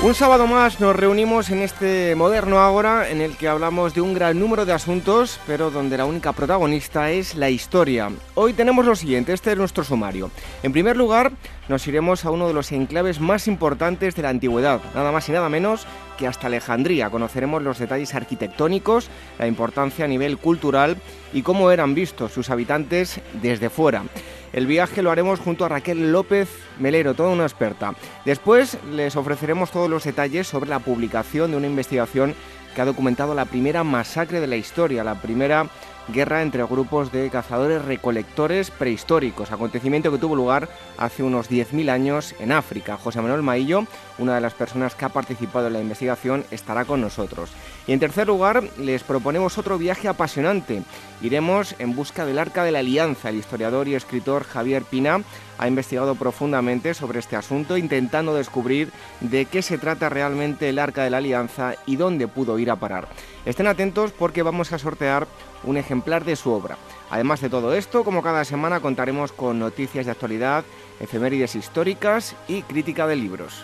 Un sábado más nos reunimos en este moderno Ágora en el que hablamos de un gran número de asuntos, pero donde la única protagonista es la historia. Hoy tenemos lo siguiente, este es nuestro sumario. En primer lugar, nos iremos a uno de los enclaves más importantes de la antigüedad, nada más y nada menos que hasta Alejandría. Conoceremos los detalles arquitectónicos, la importancia a nivel cultural y cómo eran vistos sus habitantes desde fuera. El viaje lo haremos junto a Raquel López Melero, toda una experta. Después les ofreceremos todos los detalles sobre la publicación de una investigación que ha documentado la primera masacre de la historia, la primera guerra entre grupos de cazadores recolectores prehistóricos, acontecimiento que tuvo lugar hace unos 10.000 años en África. José Manuel Maillo, una de las personas que ha participado en la investigación, estará con nosotros. Y en tercer lugar, les proponemos otro viaje apasionante. Iremos en busca del Arca de la Alianza. El historiador y escritor Javier Pina ha investigado profundamente sobre este asunto, intentando descubrir de qué se trata realmente el Arca de la Alianza y dónde pudo ir a parar. Estén atentos porque vamos a sortear un ejemplar de su obra. Además de todo esto, como cada semana contaremos con noticias de actualidad, efemérides históricas y crítica de libros.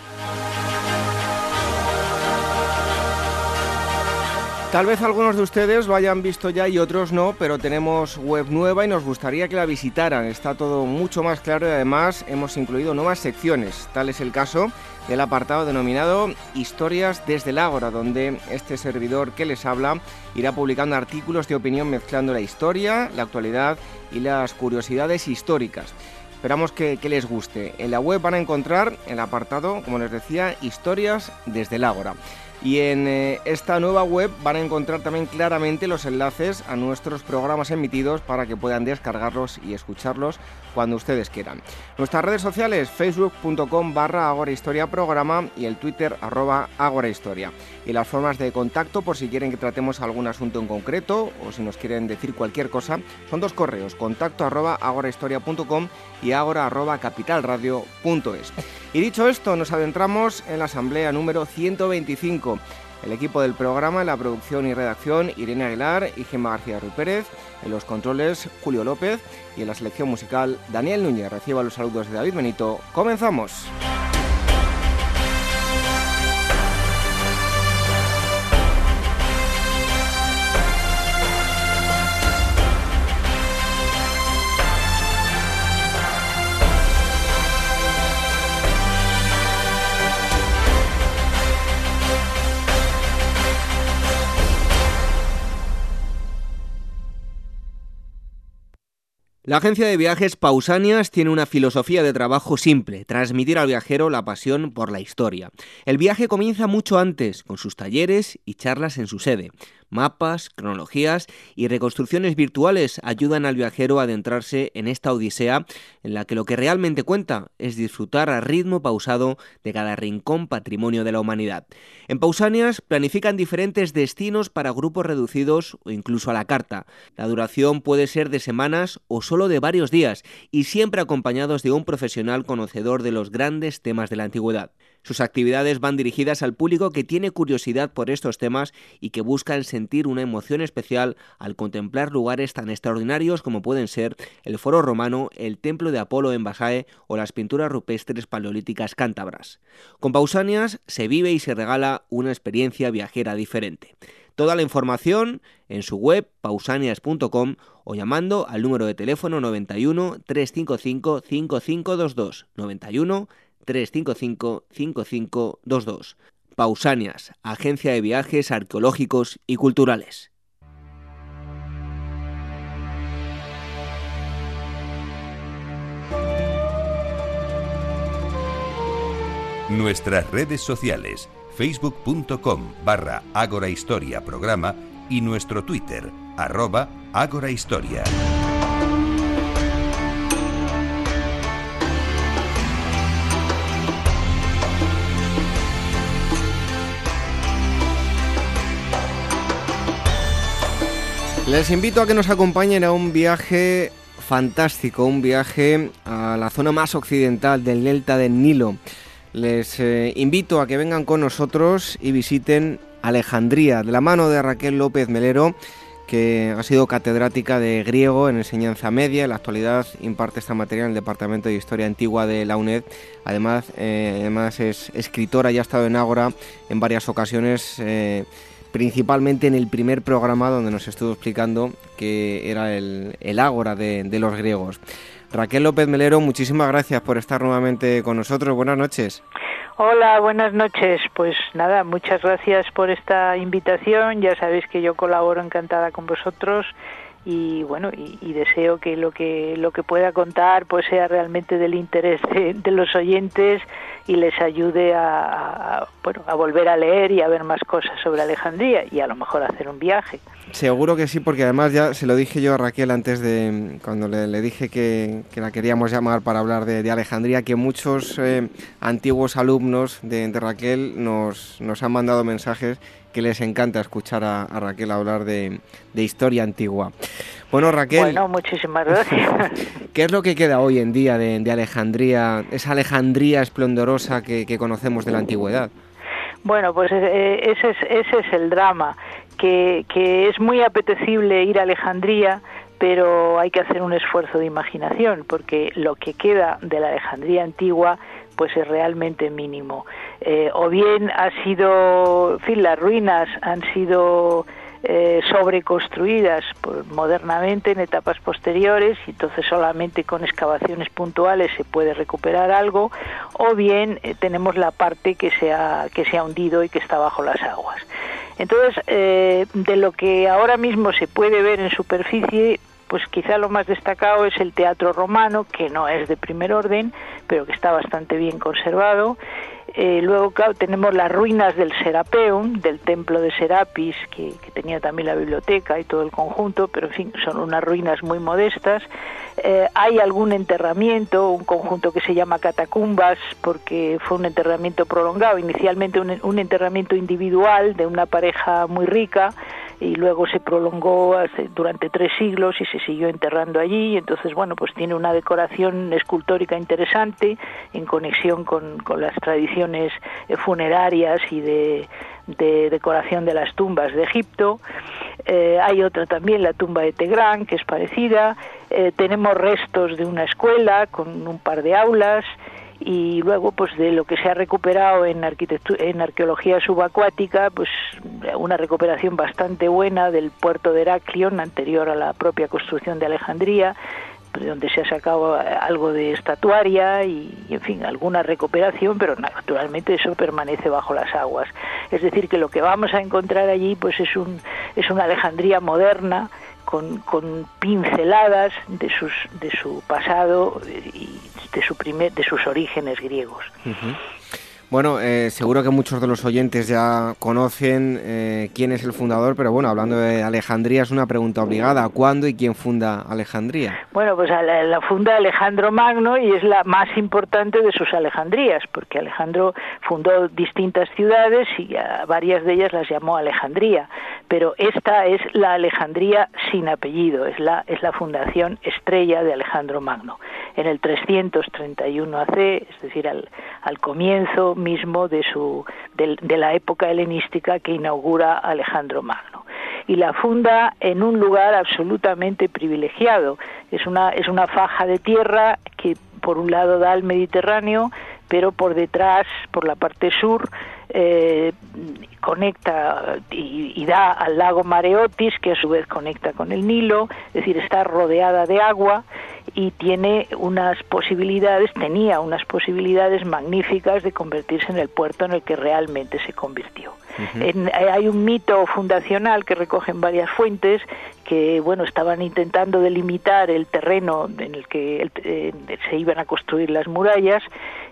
Tal vez algunos de ustedes lo hayan visto ya y otros no, pero tenemos web nueva y nos gustaría que la visitaran. Está todo mucho más claro y además hemos incluido nuevas secciones. Tal es el caso del apartado denominado Historias desde el Ágora, donde este servidor que les habla irá publicando artículos de opinión mezclando la historia, la actualidad y las curiosidades históricas. Esperamos que, les guste. En la web van a encontrar el apartado, como les decía, Historias desde el Ágora. Y en eh, esta nueva web van a encontrar también claramente los enlaces a nuestros programas emitidos para que puedan descargarlos y escucharlos cuando ustedes quieran. Nuestras redes sociales, facebook.com barra Historia Programa y el Twitter arroba Historia. Y las formas de contacto por si quieren que tratemos algún asunto en concreto o si nos quieren decir cualquier cosa, son dos correos, contacto arroba agorahistoria.com y agora arroba capitalradio.es. Y dicho esto, nos adentramos en la asamblea número 125. El equipo del programa, la producción y redacción, Irene Aguilar y Gemma García Ruiz Pérez, en los controles, Julio López y en la selección musical, Daniel Núñez. Reciba los saludos de David Benito. ¡Comenzamos! La agencia de viajes Pausanias tiene una filosofía de trabajo simple, transmitir al viajero la pasión por la historia. El viaje comienza mucho antes, con sus talleres y charlas en su sede. Mapas, cronologías y reconstrucciones virtuales ayudan al viajero a adentrarse en esta odisea en la que lo que realmente cuenta es disfrutar a ritmo pausado de cada rincón patrimonio de la humanidad. En Pausanias planifican diferentes destinos para grupos reducidos o incluso a la carta. La duración puede ser de semanas o solo de varios días y siempre acompañados de un profesional conocedor de los grandes temas de la antigüedad. Sus actividades van dirigidas al público que tiene curiosidad por estos temas y que busca sentir una emoción especial al contemplar lugares tan extraordinarios como pueden ser el Foro Romano, el Templo de Apolo en Basae o las pinturas rupestres paleolíticas cántabras. Con Pausanias se vive y se regala una experiencia viajera diferente. Toda la información en su web pausanias.com o llamando al número de teléfono 91 355 5522 91 355-5522. Pausanias, Agencia de Viajes Arqueológicos y Culturales. Nuestras redes sociales, facebook.com barra Ágora Historia Programa y nuestro Twitter, arroba Ágora Les invito a que nos acompañen a un viaje fantástico, un viaje a la zona más occidental del delta del Nilo. Les eh, invito a que vengan con nosotros y visiten Alejandría, de la mano de Raquel López Melero, que ha sido catedrática de griego en enseñanza media. En la actualidad imparte esta materia en el Departamento de Historia Antigua de la UNED. Además, eh, además es escritora y ha estado en Ágora en varias ocasiones. Eh, principalmente en el primer programa donde nos estuvo explicando que era el, ágora de, de, los griegos. Raquel López Melero, muchísimas gracias por estar nuevamente con nosotros. Buenas noches. Hola, buenas noches. Pues nada, muchas gracias por esta invitación. Ya sabéis que yo colaboro encantada con vosotros y bueno y, deseo que lo que lo que pueda contar pues sea realmente del interés de, los oyentes y les ayude a, bueno a volver a leer y a ver más cosas sobre Alejandría y a lo mejor hacer un viaje seguro que sí porque además ya se lo dije yo a Raquel antes de cuando le, dije que, la queríamos llamar para hablar de, Alejandría que muchos eh, antiguos alumnos de, de Raquel nos nos han mandado mensajes que les encanta escuchar a, Raquel hablar de, historia antigua. Bueno, Raquel. Bueno, muchísimas gracias. ¿Qué es lo que queda hoy en día de, Alejandría, esa Alejandría esplendorosa que, conocemos de la antigüedad? Bueno, pues eh, ese, es, ese es el drama, que, que es muy apetecible ir a Alejandría, pero hay que hacer un esfuerzo de imaginación, porque lo que queda de la Alejandría antigua pues es realmente mínimo. Eh, o bien ha sido, en fin, las ruinas han sido eh, sobreconstruidas modernamente en etapas posteriores y entonces solamente con excavaciones puntuales se puede recuperar algo o bien eh, tenemos la parte que se, ha, que se ha hundido y que está bajo las aguas. Entonces, de lo que ahora mismo se puede ver en superficie, pues quizá lo más destacado es el teatro romano, que no es de primer orden, pero que está bastante bien conservado. Eh, luego, tenemos las ruinas del Serapeum, del templo de Serapis, que, tenía también la biblioteca y todo el conjunto, pero en fin, son unas ruinas muy modestas. Eh, hay algún enterramiento, un conjunto que se llama catacumbas, porque fue un enterramiento prolongado, inicialmente un enterramiento individual de una pareja muy rica, y luego se prolongó durante tres siglos y se siguió enterrando allí. Entonces, bueno, pues tiene una decoración escultórica interesante en conexión con, las tradiciones eh, funerarias y de, decoración de las tumbas de Egipto. Eh, hay otra también, la tumba de Tegrán, que es parecida. Eh, tenemos restos de una escuela con un par de aulas y luego pues de lo que se ha recuperado en en arqueología subacuática pues una recuperación bastante buena del puerto de Heraclión anterior a la propia construcción de Alejandría donde se ha sacado algo de estatuaria y, en fin, alguna recuperación, pero naturalmente eso permanece bajo las aguas. Es decir, que lo que vamos a encontrar allí pues es, un, es una Alejandría moderna con, con pinceladas de, sus, de su pasado y de, su primer, de sus orígenes griegos. Bueno, eh, seguro que muchos de los oyentes ya conocen eh, quién es el fundador, pero bueno, hablando de Alejandría es una pregunta obligada. ¿Cuándo y quién funda Alejandría? Bueno, pues la, funda Alejandro Magno y es la más importante de sus Alejandrías, porque Alejandro fundó distintas ciudades y a varias de ellas las llamó Alejandría, pero esta es la Alejandría sin apellido, es la, es la fundación estrella de Alejandro Magno. En el 331 AC, es decir, al, al comienzo mismo de, su, de, la época helenística que inaugura Alejandro Magno y la funda en un lugar absolutamente privilegiado. Es una, es una faja de tierra que por un lado da al Mediterráneo, pero por detrás, por la parte sur, eh, conecta y, y, da al lago Mareotis, que a su vez conecta con el Nilo, es decir, está rodeada de agua y tiene unas posibilidades, tenía unas posibilidades magníficas de convertirse en el puerto en el que realmente se convirtió. hay un mito fundacional que recogen varias fuentes que bueno estaban intentando delimitar el terreno en el que eh, se iban a construir las murallas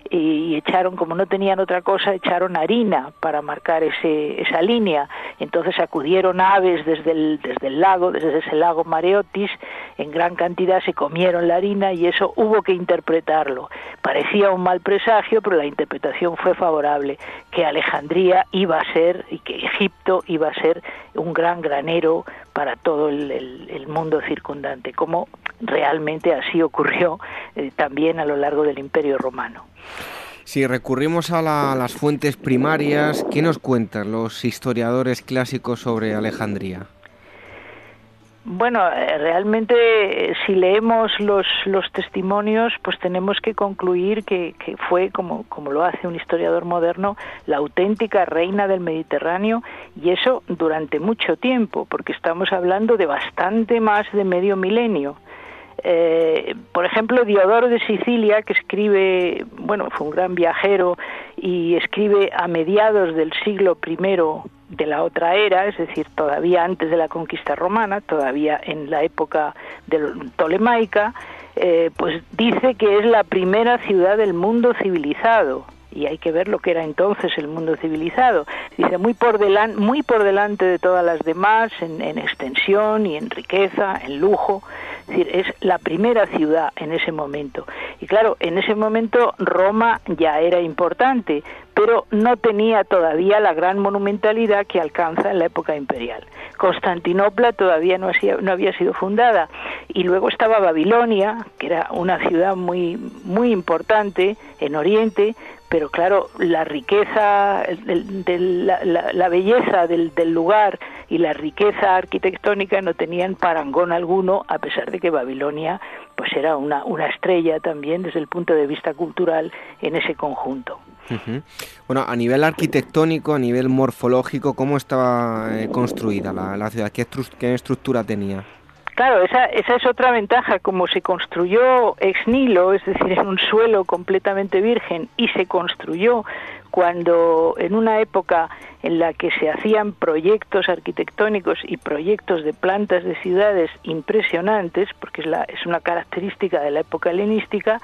y echaron como no tenían otra cosa echaron harina para marcar ese, esa línea. Entonces acudieron aves desde el, desde el lago desde ese lago Mareotis en gran cantidad se comieron la harina y eso hubo que interpretarlo. Parecía un mal presagio pero la interpretación fue favorable que Alejandría iba a ser y que Egipto iba a ser un gran granero para todo el, mundo circundante, como realmente así ocurrió eh, también a lo largo del Imperio Romano. Si recurrimos a, las fuentes primarias, ¿qué nos cuentan los historiadores clásicos sobre Alejandría? Bueno, eh, realmente eh, si leemos los, los testimonios, pues tenemos que concluir que, que, fue, como, como lo hace un historiador moderno, la auténtica reina del Mediterráneo y eso durante mucho tiempo, porque estamos hablando de bastante más de medio milenio. Eh, por ejemplo, Diodoro de Sicilia, que escribe, bueno, fue un gran viajero y escribe a mediados del siglo I de la otra era, es decir, todavía antes de la conquista romana, todavía en la época de tolemaica, eh, pues dice que es la primera ciudad del mundo civilizado y hay que ver lo que era entonces el mundo civilizado. Dice muy por muy por delante de todas las demás en extensión y en riqueza, en lujo. Es decir, es la primera ciudad en ese momento. Y claro, en ese momento Roma ya era importante, pero no tenía todavía la gran monumentalidad que alcanza en la época imperial. Constantinopla todavía no, no había sido fundada y luego estaba Babilonia, que era una ciudad muy muy importante en Oriente, pero claro, la riqueza, de la, belleza del, lugar y la riqueza arquitectónica no tenían parangón alguno, a pesar de que Babilonia pues era una, una estrella también desde el punto de vista cultural en ese conjunto. Bueno, a nivel arquitectónico, a nivel morfológico, ¿cómo estaba eh, construida la, la ciudad? ¿Qué, ¿Qué estructura tenía? Claro, esa, esa es otra ventaja, como se construyó ex nilo, es decir, en un suelo completamente virgen, y se construyó cuando en una época en la que se hacían proyectos arquitectónicos y proyectos de plantas de ciudades impresionantes, porque es, la, es una característica de la época helenística,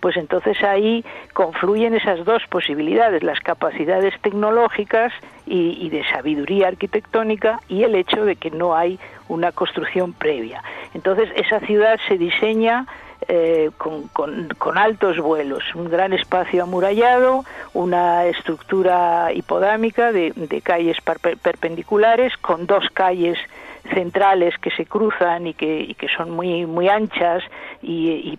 pues entonces ahí confluyen esas dos posibilidades, las capacidades tecnológicas y, y de sabiduría arquitectónica y el hecho de que no hay una construcción previa. Entonces esa ciudad se diseña eh, con, con, altos vuelos, un gran espacio amurallado, una estructura hipodámica de, de calles perpendiculares, con dos calles centrales que se cruzan y que, que son muy muy anchas y,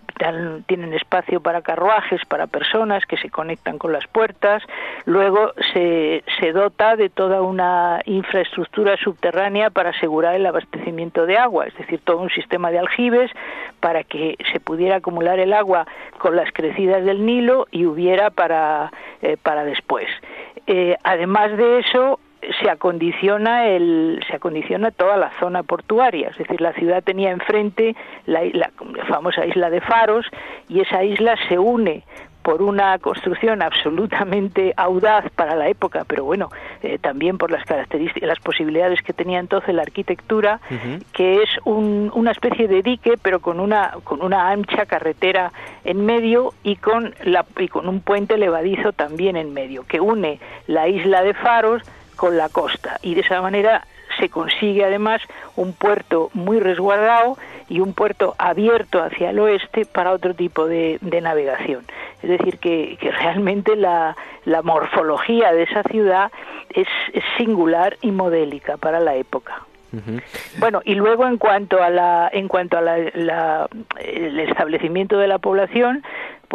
tienen espacio para carruajes, para personas que se conectan con las puertas. Luego se, se dota de toda una infraestructura subterránea para asegurar el abastecimiento de agua, es decir, todo un sistema de aljibes para que se pudiera acumular el agua con las crecidas del Nilo y hubiera para, eh, para después. Eh, además de eso, se acondiciona el se acondiciona toda la zona portuaria. Es decir la ciudad tenía enfrente la, la, famosa isla de Faros y esa isla se une por una construcción absolutamente audaz para la época, pero bueno, eh, también por las características, las posibilidades que tenía entonces la arquitectura, que es una especie de dique, pero con una con una ancha carretera en medio y con la y con un puente levadizo también en medio, que une la isla de Faros con la costa y de esa manera se consigue además un puerto muy resguardado y un puerto abierto hacia el oeste para otro tipo de, navegación. Es decir, que, realmente la, morfología de esa ciudad es, singular y modélica para la época. Bueno, y luego en cuanto a la, en cuanto a la, el establecimiento de la población,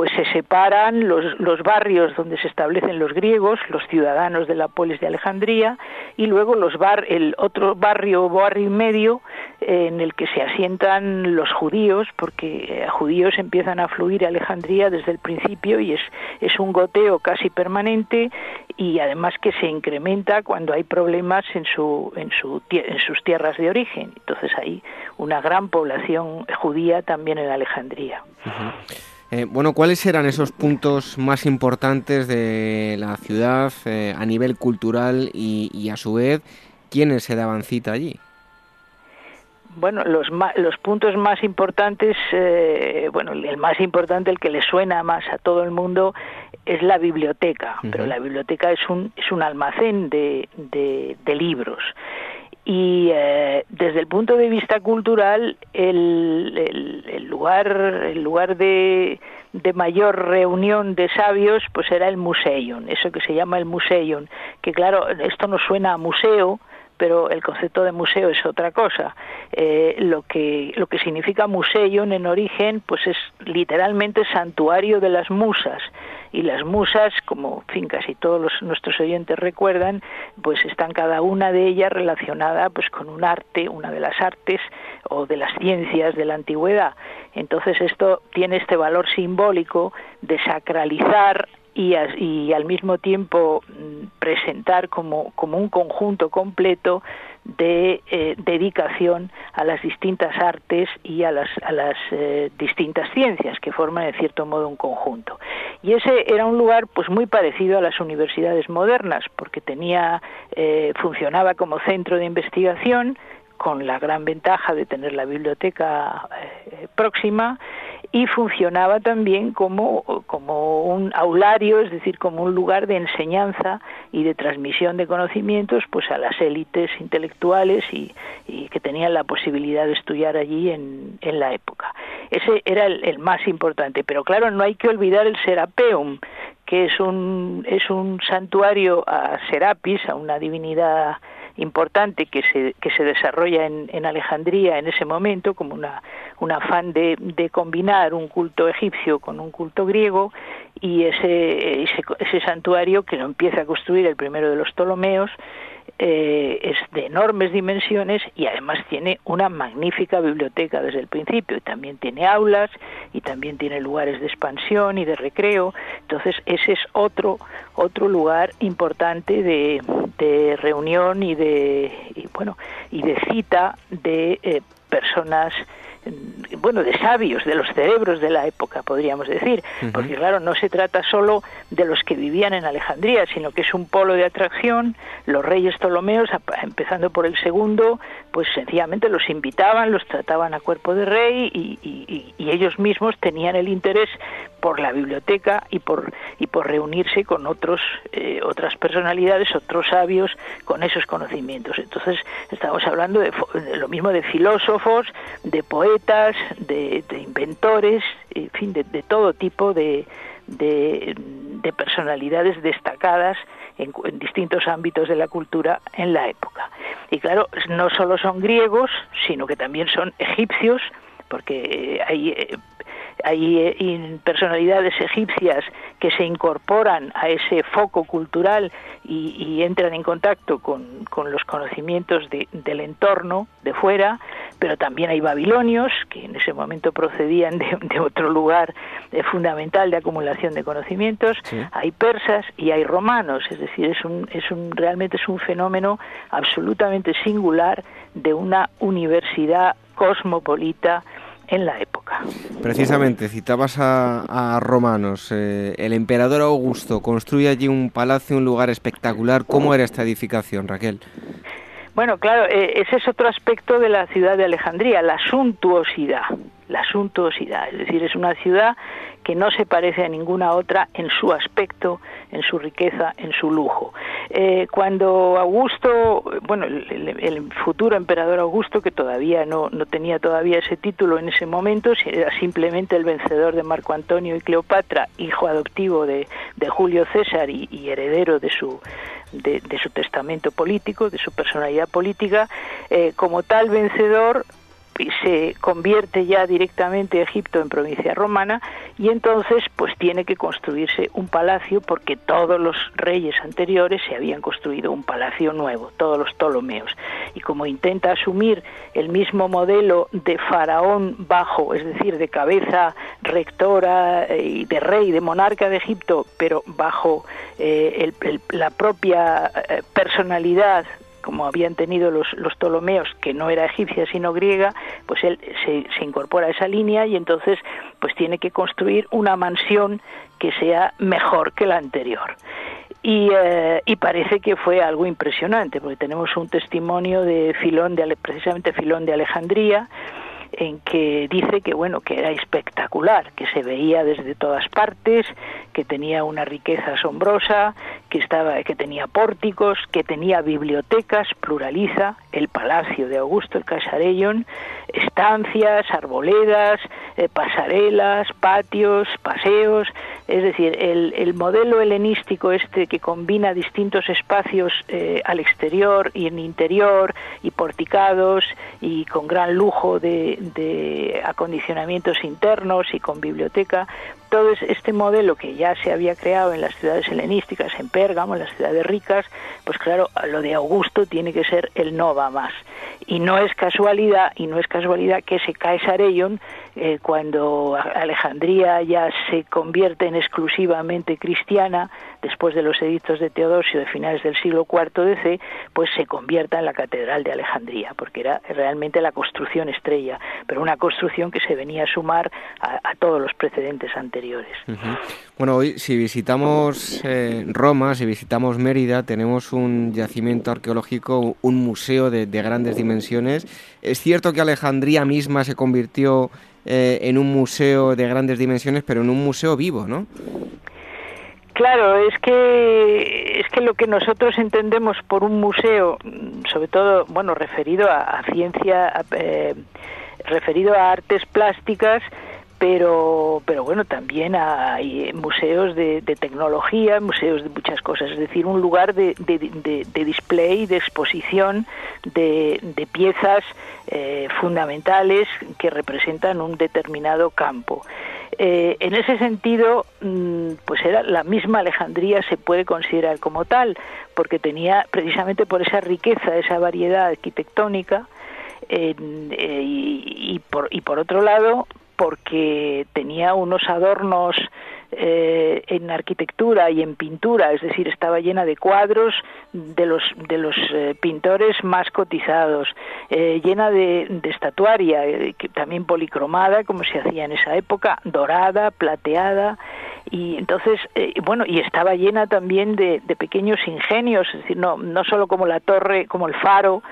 pues se separan los, los, barrios donde se establecen los griegos, los ciudadanos de la polis de Alejandría, y luego los bar, el otro barrio, barrio medio, en el que se asientan los judíos, porque eh, judíos empiezan a fluir a Alejandría desde el principio y es, es un goteo casi permanente y además que se incrementa cuando hay problemas en, su, en, su, en sus tierras de origen. Entonces hay una gran población judía también en Alejandría. Eh, bueno, ¿cuáles eran esos puntos más importantes de la ciudad eh, a nivel cultural y, a su vez quiénes se daban cita allí? Bueno, los, los puntos más importantes, eh, bueno, el más importante, el que le suena más a todo el mundo, es la biblioteca. Pero la biblioteca es un, es un almacén de, de libros y eh, desde el punto de vista cultural el, lugar el lugar de, de, mayor reunión de sabios pues era el museion eso que se llama el museion que claro esto no suena a museo pero el concepto de museo es otra cosa. Eh, lo que lo que significa museion en origen, pues es literalmente santuario de las musas y las musas, como fin casi todos los, nuestros oyentes recuerdan, pues están cada una de ellas relacionada pues con un arte, una de las artes o de las ciencias de la antigüedad. Entonces esto tiene este valor simbólico de sacralizar y, y al mismo tiempo mm, presentar como, como un conjunto completo de eh, dedicación a las distintas artes y a las, a las eh, distintas ciencias que forman en cierto modo un conjunto. Y ese era un lugar pues muy parecido a las universidades modernas porque tenía eh, funcionaba como centro de investigación con la gran ventaja de tener la biblioteca próxima y funcionaba también como, como un aulario, es decir, como un lugar de enseñanza y de transmisión de conocimientos pues a las élites intelectuales y, que tenían la posibilidad de estudiar allí en, en la época. Ese era el, el, más importante, pero claro, no hay que olvidar el Serapeum, que es un, es un santuario a Serapis, a una divinidad importante que se, que se desarrolla en, en Alejandría en ese momento, como una, un afán de, de, combinar un culto egipcio con un culto griego, y ese, ese, ese santuario que lo empieza a construir el primero de los Ptolomeos, eh, es de enormes dimensiones y además tiene una magnífica biblioteca desde el principio. Y también tiene aulas y también tiene lugares de expansión y de recreo. Entonces ese es otro otro lugar importante de, de reunión y de y, bueno y de cita de eh, personas bueno, de sabios, de los cerebros de la época, podríamos decir, porque claro, no se trata solo de los que vivían en Alejandría, sino que es un polo de atracción, los reyes Ptolomeos, empezando por el segundo, pues sencillamente los invitaban, los trataban a cuerpo de rey y, ellos mismos tenían el interés por la biblioteca y por, y por reunirse con otros, eh, otras personalidades, otros sabios con esos conocimientos. Entonces, estamos hablando de, de lo mismo de filósofos, de poetas, de, inventores, en fin, de, todo tipo de, de, personalidades destacadas en, distintos ámbitos de la cultura en la época. Y claro, no solo son griegos, sino que también son egipcios, porque hay eh, hay eh, personalidades egipcias que se incorporan a ese foco cultural y, entran en contacto con, los conocimientos del entorno de fuera, pero también hay babilonios que en ese momento procedían de, otro lugar eh, fundamental de acumulación de conocimientos, hay persas y hay romanos, es decir, es un, es un, realmente es un fenómeno absolutamente singular de una universidad cosmopolita en la época. Precisamente, citabas a, romanos. Eh, el emperador Augusto construye allí un palacio, un lugar espectacular. ¿Cómo era esta edificación, Raquel? Bueno, claro, eh, ese es otro aspecto de la ciudad de Alejandría, la suntuosidad. La suntuosidad, es decir, es una ciudad que no se parece a ninguna otra en su aspecto, en su riqueza, en su lujo. Eh, cuando Augusto, bueno, el, futuro emperador Augusto, que todavía no, no tenía todavía ese título en ese momento, era simplemente el vencedor de Marco Antonio y Cleopatra, hijo adoptivo de, de Julio César y, heredero de su, de, su testamento político, de su personalidad política, eh, como tal vencedor se convierte ya directamente Egipto en provincia romana y entonces pues tiene que construirse un palacio porque todos los reyes anteriores se habían construido un palacio nuevo, todos los Ptolomeos. Y como intenta asumir el mismo modelo de faraón bajo, es decir, de cabeza rectora eh, y de rey, de monarca de Egipto, pero bajo eh, la propia eh, personalidad como habían tenido los, los Ptolomeos, que no era egipcia sino griega, pues él se, se, incorpora a esa línea y entonces pues tiene que construir una mansión que sea mejor que la anterior. Y, eh, y, parece que fue algo impresionante, porque tenemos un testimonio de Filón, de, precisamente Filón de Alejandría, en que dice que bueno que era espectacular, que se veía desde todas partes, que tenía una riqueza asombrosa, que estaba que tenía pórticos, que tenía bibliotecas, pluraliza el palacio de Augusto el Casarellón, estancias, arboledas, eh, pasarelas, patios, paseos, es decir, el, el, modelo helenístico este que combina distintos espacios eh, al exterior y en interior y porticados y con gran lujo de, de acondicionamientos internos y con biblioteca, todo este modelo que ya se había creado en las ciudades helenísticas, en Pérgamo, en las ciudades ricas, pues claro, lo de Augusto tiene que ser el no va más. Y no es casualidad, y no es casualidad que se cae Sarellón eh, cuando Alejandría ya se convierte en exclusivamente cristiana, después de los edictos de Teodosio de finales del siglo IV DC, pues se convierta en la Catedral de Alejandría, porque era realmente la construcción estrella, pero una construcción que se venía a sumar a, todos los precedentes anteriores. Bueno, hoy si visitamos eh, Roma, si visitamos Mérida, tenemos un yacimiento arqueológico, un museo de, de grandes dimensiones. Es cierto que Alejandría misma se convirtió eh, en un museo de grandes dimensiones, pero en un museo vivo, ¿no? Claro, es que es que lo que nosotros entendemos por un museo, sobre todo, bueno, referido a, ciencia, eh, referido a artes plásticas, pero, pero bueno, también hay museos de, tecnología, museos de muchas cosas, es decir, un lugar de, de, display, de exposición de, piezas eh, fundamentales que representan un determinado campo. Eh, en ese sentido, mm, pues era la misma Alejandría se puede considerar como tal, porque tenía precisamente por esa riqueza, esa variedad arquitectónica, eh, y, por, y por otro lado, porque tenía unos adornos eh, en arquitectura y en pintura, es decir, estaba llena de cuadros de los de los eh, pintores más cotizados, eh, llena de, de estatuaria, que también policromada, como se hacía en esa época, dorada, plateada, y entonces, bueno, y estaba llena también de, de pequeños ingenios, es decir, no no solo como la torre, como el faro,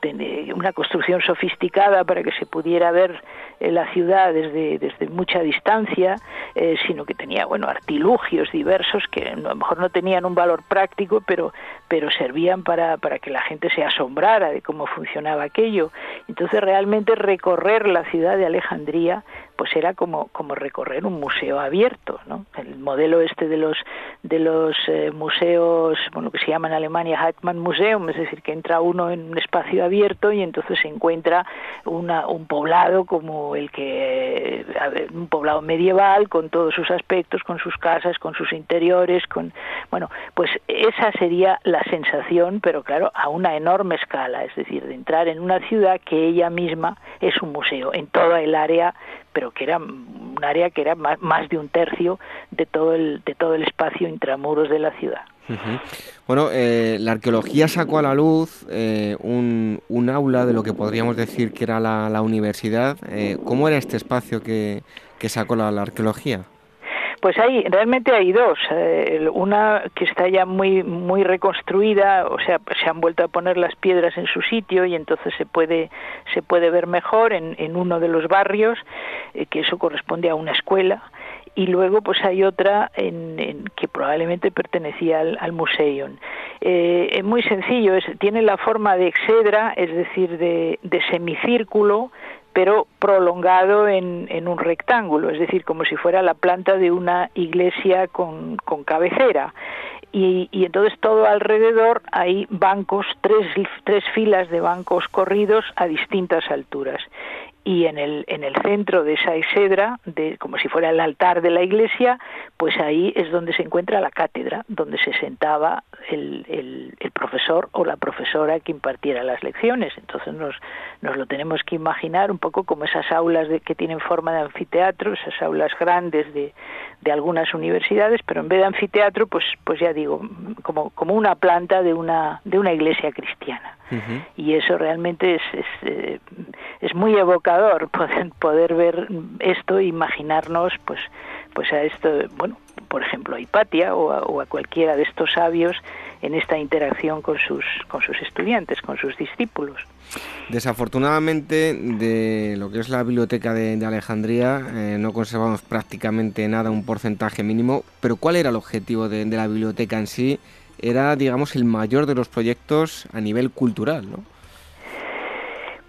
que una construcción sofisticada para que se pudiera ver la ciudad desde, desde mucha distancia, eh, sino que tenía bueno artilugios diversos que a lo mejor no tenían un valor práctico, pero, pero servían para, para que la gente se asombrara de cómo funcionaba aquello. Entonces realmente recorrer la ciudad de Alejandría pues era como, como recorrer un museo abierto, ¿no? El modelo este de los de los eh, museos, bueno, que se llama en Alemania Hartmann Museum, es decir, que entra uno en un espacio abierto y entonces se encuentra una, un poblado como el que un poblado medieval con todos sus aspectos, con sus casas, con sus interiores, con bueno, pues esa sería la sensación, pero claro, a una enorme escala, es decir, de entrar en una ciudad que ella misma es un museo en toda el área pero que era un área que era más, más de un tercio de todo el, de todo el espacio intramuros de la ciudad. Bueno, eh, la arqueología sacó a la luz eh, un, un, aula de lo que podríamos decir que era la, la universidad. Eh, ¿Cómo era este espacio que, que sacó la arqueología? Pues hay, realmente hay dos. Eh, una que está ya muy, muy reconstruida, o sea, se han vuelto a poner las piedras en su sitio y entonces se puede, se puede ver mejor en, en uno de los barrios, eh, que eso corresponde a una escuela. Y luego, pues hay otra en, que probablemente pertenecía al, al museo. Eh, es muy sencillo, es, tiene la forma de exedra, es decir, de, de semicírculo, pero prolongado en, un rectángulo, es decir, como si fuera la planta de una iglesia con, con cabecera. Y, y, entonces todo alrededor hay bancos, tres, tres filas de bancos corridos a distintas alturas y en el, en el centro de esa exedra, de, como si fuera el altar de la iglesia, pues ahí es donde se encuentra la cátedra, donde se sentaba el, el, el profesor o la profesora que impartiera las lecciones. Entonces nos, nos lo tenemos que imaginar un poco como esas aulas de, que tienen forma de anfiteatro, esas aulas grandes de, de algunas universidades, pero en vez de anfiteatro, pues, pues ya digo, como, como una planta de una, de una iglesia cristiana. Y eso realmente es, es, eh, es muy evocador poder, poder ver esto e imaginarnos pues, pues a esto, bueno, por ejemplo a Hipatia o a, o a cualquiera de estos sabios en esta interacción con sus, con sus estudiantes, con sus discípulos. Desafortunadamente, de lo que es la biblioteca de, Alejandría, eh, no conservamos prácticamente nada, un porcentaje mínimo, pero ¿cuál era el objetivo de, de la biblioteca en sí? Era, digamos, el mayor de los proyectos a nivel cultural, ¿no?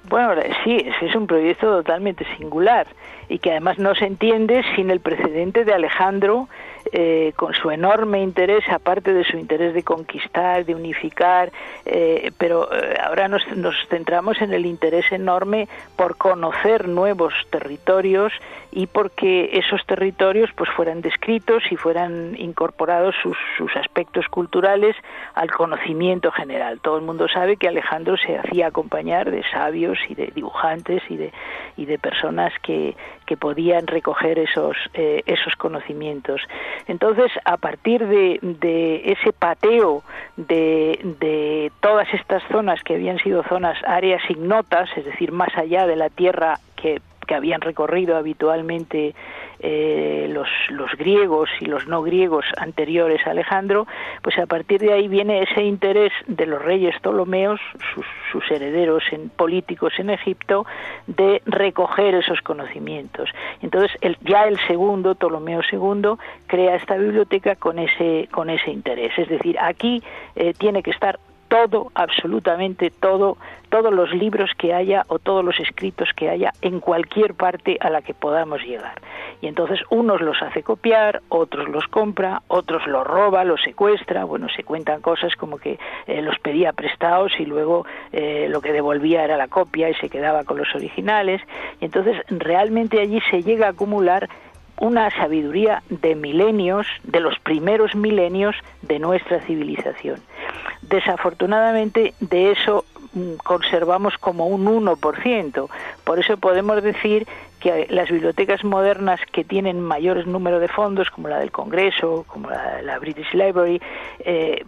Bueno, sí, es un proyecto totalmente singular y que además no se entiende sin el precedente de Alejandro eh, con su enorme interés, aparte de su interés de conquistar, de unificar, eh, pero eh, ahora nos, nos, centramos en el interés enorme por conocer nuevos territorios y porque esos territorios pues fueran descritos y fueran incorporados sus, aspectos culturales al conocimiento general. Todo el mundo sabe que Alejandro se hacía acompañar de sabios y de dibujantes y de, y de personas que, que podían recoger esos, esos conocimientos. Entonces, a partir de, ese pateo de, todas estas zonas que habían sido zonas, áreas ignotas, es decir, más allá de la tierra que habían recorrido habitualmente eh, los, los griegos y los no griegos anteriores a Alejandro, pues a partir de ahí viene ese interés de los reyes Ptolomeos, sus, sus herederos en, políticos en Egipto, de recoger esos conocimientos. Entonces, el, ya el segundo, Ptolomeo II, crea esta biblioteca con ese, con ese interés. Es decir, aquí eh, tiene que estar todo, absolutamente todo, todos los libros que haya o todos los escritos que haya en cualquier parte a la que podamos llegar. Y entonces unos los hace copiar, otros los compra, otros los roba, los secuestra, bueno, se cuentan cosas como que eh, los pedía prestados y luego eh, lo que devolvía era la copia y se quedaba con los originales. Y entonces realmente allí se llega a acumular una sabiduría de milenios, de los primeros milenios de nuestra civilización. Desafortunadamente de eso mm, conservamos como un 1%. Por eso podemos decir que las bibliotecas modernas que tienen mayores número de fondos, como la del Congreso, como la, British Library, eh,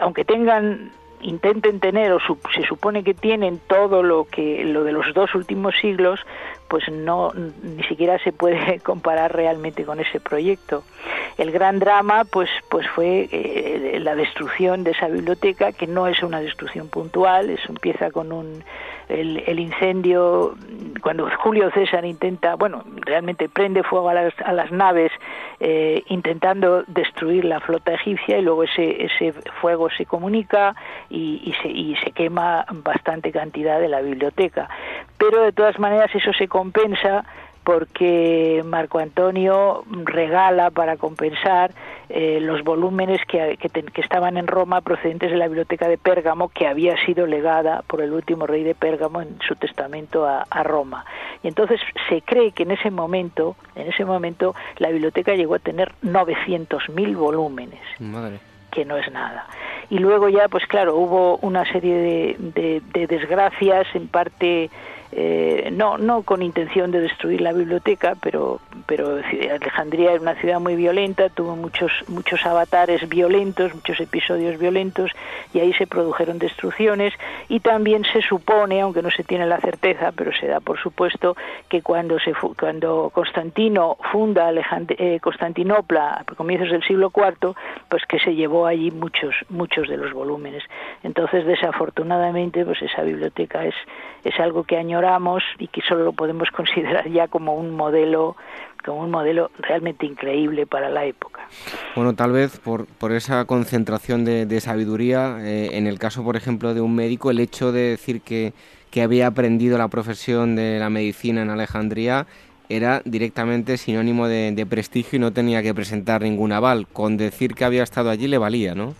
aunque tengan intenten tener o se supone que tienen todo lo que lo de los dos últimos siglos pues no ni siquiera se puede comparar realmente con ese proyecto. El gran drama pues pues fue eh, la destrucción de esa biblioteca que no es una destrucción puntual eso empieza con un el, incendio cuando Julio César intenta bueno realmente prende fuego a las, a las naves eh, intentando destruir la flota egipcia y luego ese ese fuego se comunica y, y, se, y se quema bastante cantidad de la biblioteca pero de todas maneras eso se compensa porque Marco Antonio regala para compensar eh, los volúmenes que, que, estaban en Roma procedentes de la biblioteca de Pérgamo que había sido legada por el último rey de Pérgamo en su testamento a, Roma. Y entonces se cree que en ese momento, en ese momento la biblioteca llegó a tener 900.000 volúmenes. que no es nada. Y luego ya, pues claro, hubo una serie de, de desgracias, en parte eh, no, no con intención de destruir la biblioteca, pero, pero Alejandría era una ciudad muy violenta, tuvo muchos, muchos avatares violentos, muchos episodios violentos, y ahí se produjeron destrucciones, y también se supone, aunque no se tiene la certeza, pero se da por supuesto, que cuando, se, cuando Constantino funda eh, Constantinopla a comienzos del siglo IV, pues que se llevó allí muchos, muchos de los volúmenes. Entonces, desafortunadamente, pues esa biblioteca es, es algo que año y que solo lo podemos considerar ya como un modelo como un modelo realmente increíble para la época. Bueno, tal vez por, por esa concentración de, sabiduría, eh, en el caso, por ejemplo, de un médico, el hecho de decir que, que había aprendido la profesión de la medicina en Alejandría era directamente sinónimo de, de prestigio y no tenía que presentar ningún aval. Con decir que había estado allí le valía, ¿no?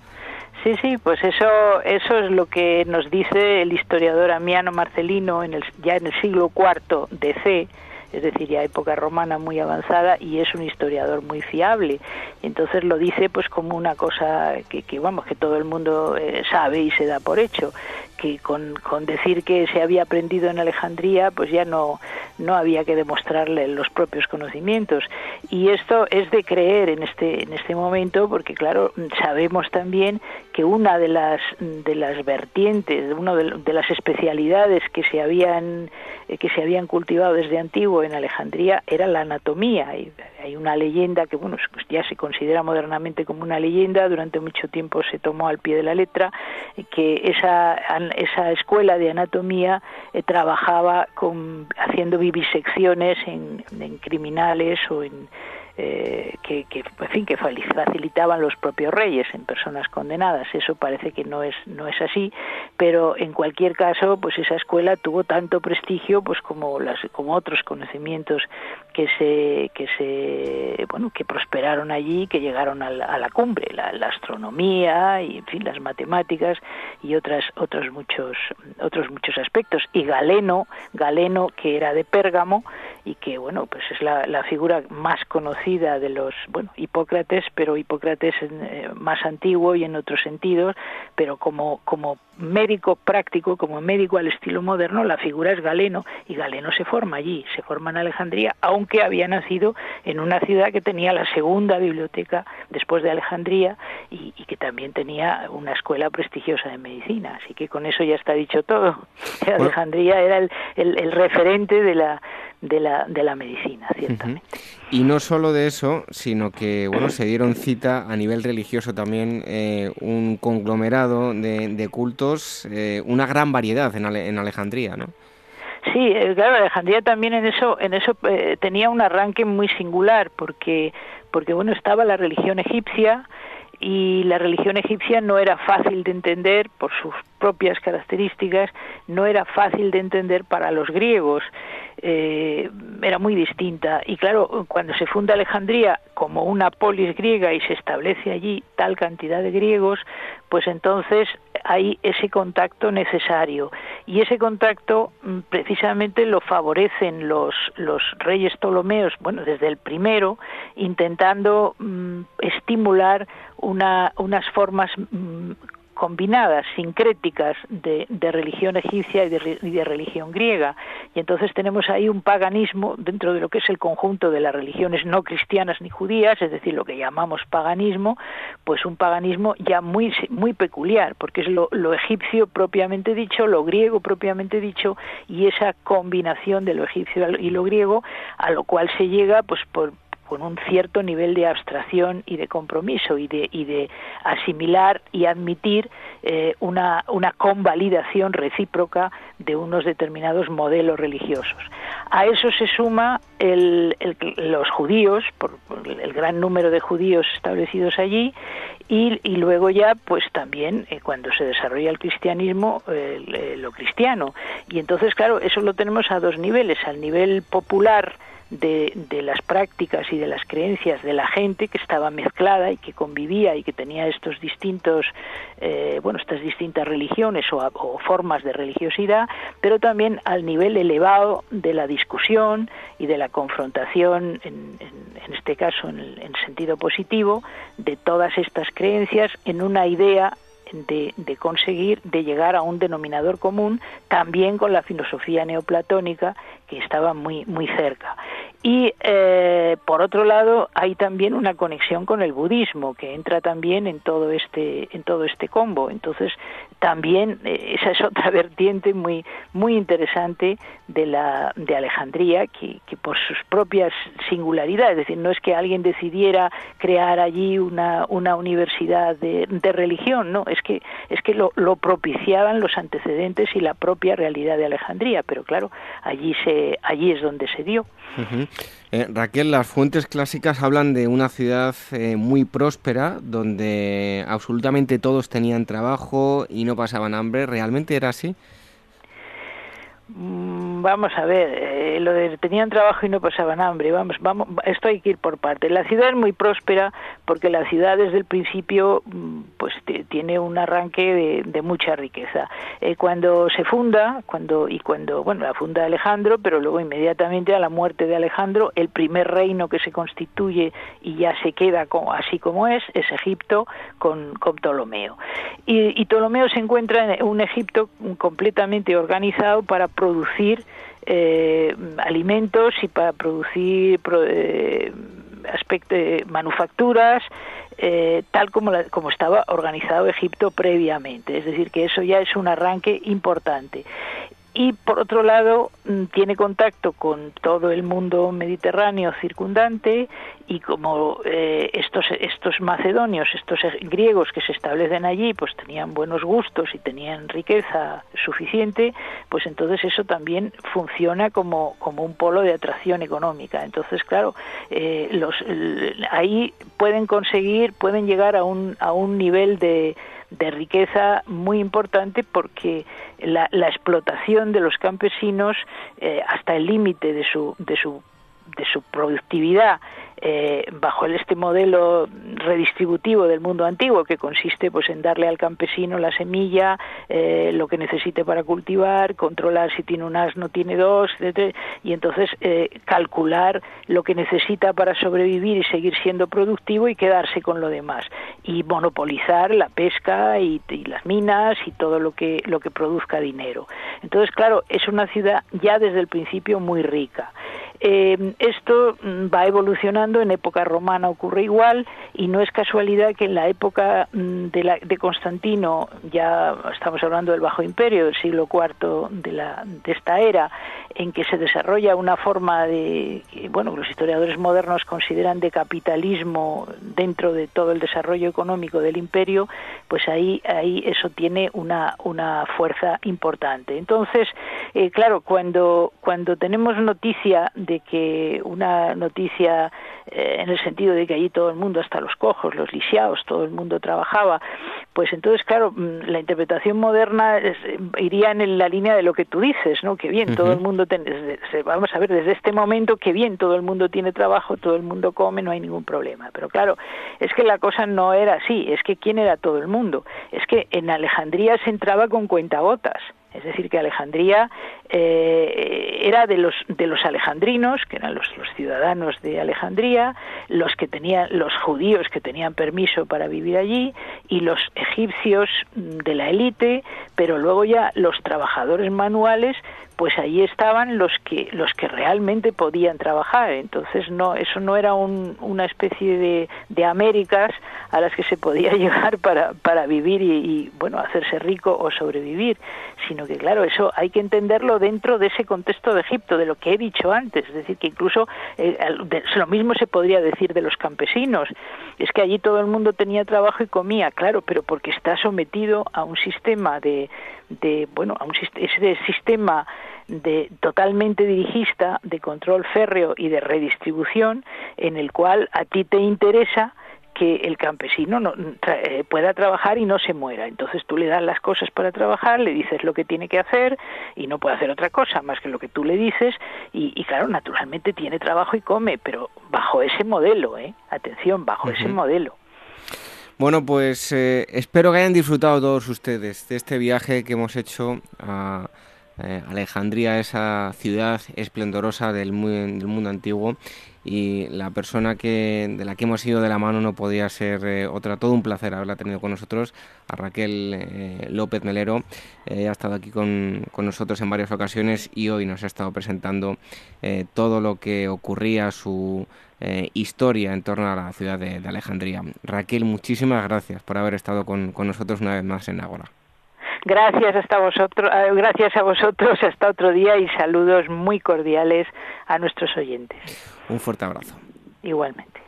Sí, sí, pues eso, eso es lo que nos dice el historiador Amiano Marcelino en el, ya en el siglo IV DC, es decir, ya época romana muy avanzada y es un historiador muy fiable. Entonces lo dice pues como una cosa que, que vamos, que todo el mundo eh, sabe y se da por hecho que con, con, decir que se había aprendido en Alejandría, pues ya no, no había que demostrarle los propios conocimientos. Y esto es de creer en este, en este momento, porque claro, sabemos también que una de las, de las vertientes, una de, las especialidades que se habían, que se habían cultivado desde antiguo en Alejandría era la anatomía. Y hay una leyenda que bueno ya se considera modernamente como una leyenda durante mucho tiempo se tomó al pie de la letra que esa esa escuela de anatomía eh, trabajaba con haciendo vivisecciones en criminales o en eh, que, en fin, que facilitaban los propios reyes en personas condenadas. Eso parece que no es, no es así, pero en cualquier caso, pues esa escuela tuvo tanto prestigio pues como, las, como otros conocimientos que se, que se, bueno, que prosperaron allí, que llegaron a la, cumbre, la, astronomía y, en fin, las matemáticas y otras, otros muchos, otros muchos aspectos. Y Galeno, Galeno, que era de Pérgamo y que, bueno, pues es la, la figura más conocida de los, bueno, Hipócrates, pero Hipócrates eh, más antiguo y en otros sentidos, pero como, como médico práctico, como médico al estilo moderno, la figura es Galeno, y Galeno se forma allí, se forma en Alejandría, aunque había nacido en una ciudad que tenía la segunda biblioteca después de Alejandría y, que también tenía una escuela prestigiosa de medicina. Así que con eso ya está dicho todo. Alejandría era el, el referente de la de la, de la medicina, ciertamente. Y no solo de eso, sino que bueno, se dieron cita a nivel religioso también eh, un conglomerado de, de cultos, eh, una gran variedad en, en Alejandría, ¿no? Sí, eh, claro, Alejandría también en eso, en eso tenía un arranque muy singular, porque, porque bueno, estaba la religión egipcia, y la religión egipcia no era fácil de entender por sus propias características, no era fácil de entender para los griegos, eh, era muy distinta. Y claro, cuando se funda Alejandría como una polis griega y se establece allí tal cantidad de griegos, pues entonces hay ese contacto necesario. Y ese contacto mm, precisamente lo favorecen los, los reyes Ptolomeos, bueno, desde el primero, intentando mm, estimular una, unas formas mm, combinadas, sincréticas de, religión egipcia y de, religión griega. Y entonces tenemos ahí un paganismo dentro de lo que es el conjunto de las religiones no cristianas ni judías, es decir, lo que llamamos paganismo, pues un paganismo ya muy, muy peculiar, porque es lo, lo egipcio propiamente dicho, lo griego propiamente dicho, y esa combinación de lo egipcio y lo griego, a lo cual se llega pues por, con un cierto nivel de abstracción y de compromiso y de, y de asimilar y admitir eh, una, una convalidación recíproca de unos determinados modelos religiosos. A eso se suma el, los judíos, por, el gran número de judíos establecidos allí, y, y luego ya, pues también eh, cuando se desarrolla el cristianismo, lo cristiano. Y entonces, claro, eso lo tenemos a dos niveles, al nivel popular, de, de, las prácticas y de las creencias de la gente que estaba mezclada y que convivía y que tenía estos distintos, eh, bueno, estas distintas religiones o, formas de religiosidad, pero también al nivel elevado de la discusión y de la confrontación, en, en, este caso en, en sentido positivo, de todas estas creencias en una idea de, de, conseguir, de llegar a un denominador común, también con la filosofía neoplatónica que estaba muy, muy cerca. Y eh, por otro lado hay también una conexión con el budismo que entra también en todo este en todo este combo. Entonces también eh, esa es otra vertiente muy muy interesante de la de Alejandría que, que, por sus propias singularidades, es decir, no es que alguien decidiera crear allí una, una universidad de, de religión, no, es que es que lo, lo propiciaban los antecedentes y la propia realidad de Alejandría, pero claro, allí se allí es donde se dio. Eh, Raquel, las fuentes clásicas hablan de una ciudad eh, muy próspera, donde absolutamente todos tenían trabajo y no pasaban hambre. ¿Realmente era así? Mm, vamos a ver, eh, lo de tenían trabajo y no pasaban hambre, vamos, vamos, esto hay que ir por parte. La ciudad es muy próspera porque la ciudad desde el principio mm, pues tiene un arranque de, mucha riqueza. Eh, cuando se funda, cuando y cuando, bueno, la funda Alejandro, pero luego inmediatamente a la muerte de Alejandro, el primer reino que se constituye y ya se queda como, así como es, es Egipto con, con Ptolomeo. Y, y Ptolomeo se encuentra en un Egipto completamente organizado para producir eh, alimentos y para producir eh, manufacturas, eh, tal como, como estaba organizado Egipto previamente. Es decir, que eso ya es un arranque importante. Y por otro lado mm, tiene contacto con todo el mundo mediterráneo circundante y como eh, estos estos macedonios, estos griegos que se establecen allí, pues tenían buenos gustos y tenían riqueza suficiente, pues entonces eso también funciona como, como un polo de atracción económica. Entonces, claro, eh, los ahí pueden conseguir, pueden llegar a un a un nivel de de riqueza muy importante porque la, la explotación de los campesinos eh, hasta el límite de su, de su de su productividad eh, bajo este modelo redistributivo del mundo antiguo que consiste pues en darle al campesino la semilla eh, lo que necesite para cultivar controlar si tiene un asno tiene dos y entonces eh, calcular lo que necesita para sobrevivir y seguir siendo productivo y quedarse con lo demás. Y monopolizar la pesca y, y las minas y todo lo que lo que produzca dinero. Entonces claro es una ciudad ya desde el principio muy rica eh, esto mm, va evolucionando, en época romana ocurre igual y no es casualidad que en la época mm, de, la, de Constantino, ya estamos hablando del Bajo Imperio, del siglo IV de, la, de esta era, en que se desarrolla una forma de, bueno, los historiadores modernos consideran de capitalismo dentro de todo el desarrollo económico del imperio, pues ahí, ahí eso tiene una, una fuerza importante. Entonces, eh, claro, cuando, cuando tenemos noticia de que una noticia eh, en el sentido de que allí todo el mundo, hasta los cojos, los lisiados, todo el mundo trabajaba, pues entonces, claro, mm, la interpretación moderna iría en la línea de lo que tú dices, ¿no? Que bien, todo el mundo, vamos a ver, desde este momento, que bien, todo el mundo tiene trabajo, todo el mundo come, no hay ningún problema. Pero claro, es que la cosa no era así, es que ¿quién era todo el mundo? Es que en Alejandría se entraba con cuentagotas. Es decir, que Alejandría eh, era de los, de los alejandrinos, que eran los, los, ciudadanos de Alejandría, los que tenían, los judíos que tenían permiso para vivir allí, y los egipcios de la élite, pero luego ya los trabajadores manuales pues ahí estaban los que los que realmente podían trabajar. Entonces no eso no era un, una especie de, de, Américas a las que se podía llegar para, para vivir y, bueno hacerse rico o sobrevivir sino que claro eso hay que entenderlo dentro de ese contexto de Egipto de lo que he dicho antes. Es decir que incluso eh, lo mismo se podría decir de los campesinos. Es que allí todo el mundo tenía trabajo y comía claro pero porque está sometido a un sistema de, de bueno a un ese sistema de totalmente dirigista de control férreo y de redistribución en el cual a ti te interesa que el campesino no, eh, pueda trabajar y no se muera. Entonces tú le das las cosas para trabajar, le dices lo que tiene que hacer y no puede hacer otra cosa más que lo que tú le dices y, claro, naturalmente tiene trabajo y come, pero bajo ese modelo, ¿eh? Atención, bajo ese modelo. Bueno, pues eh, espero que hayan disfrutado todos ustedes de este viaje que hemos hecho a eh, Alejandría, esa ciudad esplendorosa del, mundo antiguo y la persona de la que hemos ido de la mano no podía ser eh, otra. Todo un placer haberla tenido con nosotros, a Raquel López Melero. ha estado aquí con, nosotros en varias ocasiones y hoy nos ha estado presentando todo lo que ocurría, su eh, historia en torno a la ciudad de, Alejandría. Raquel, muchísimas gracias por haber estado con, nosotros una vez más en Ágora. Gracias hasta vosotros, eh, gracias a vosotros hasta otro día y saludos muy cordiales a nuestros oyentes. Un fuerte abrazo. Igualmente.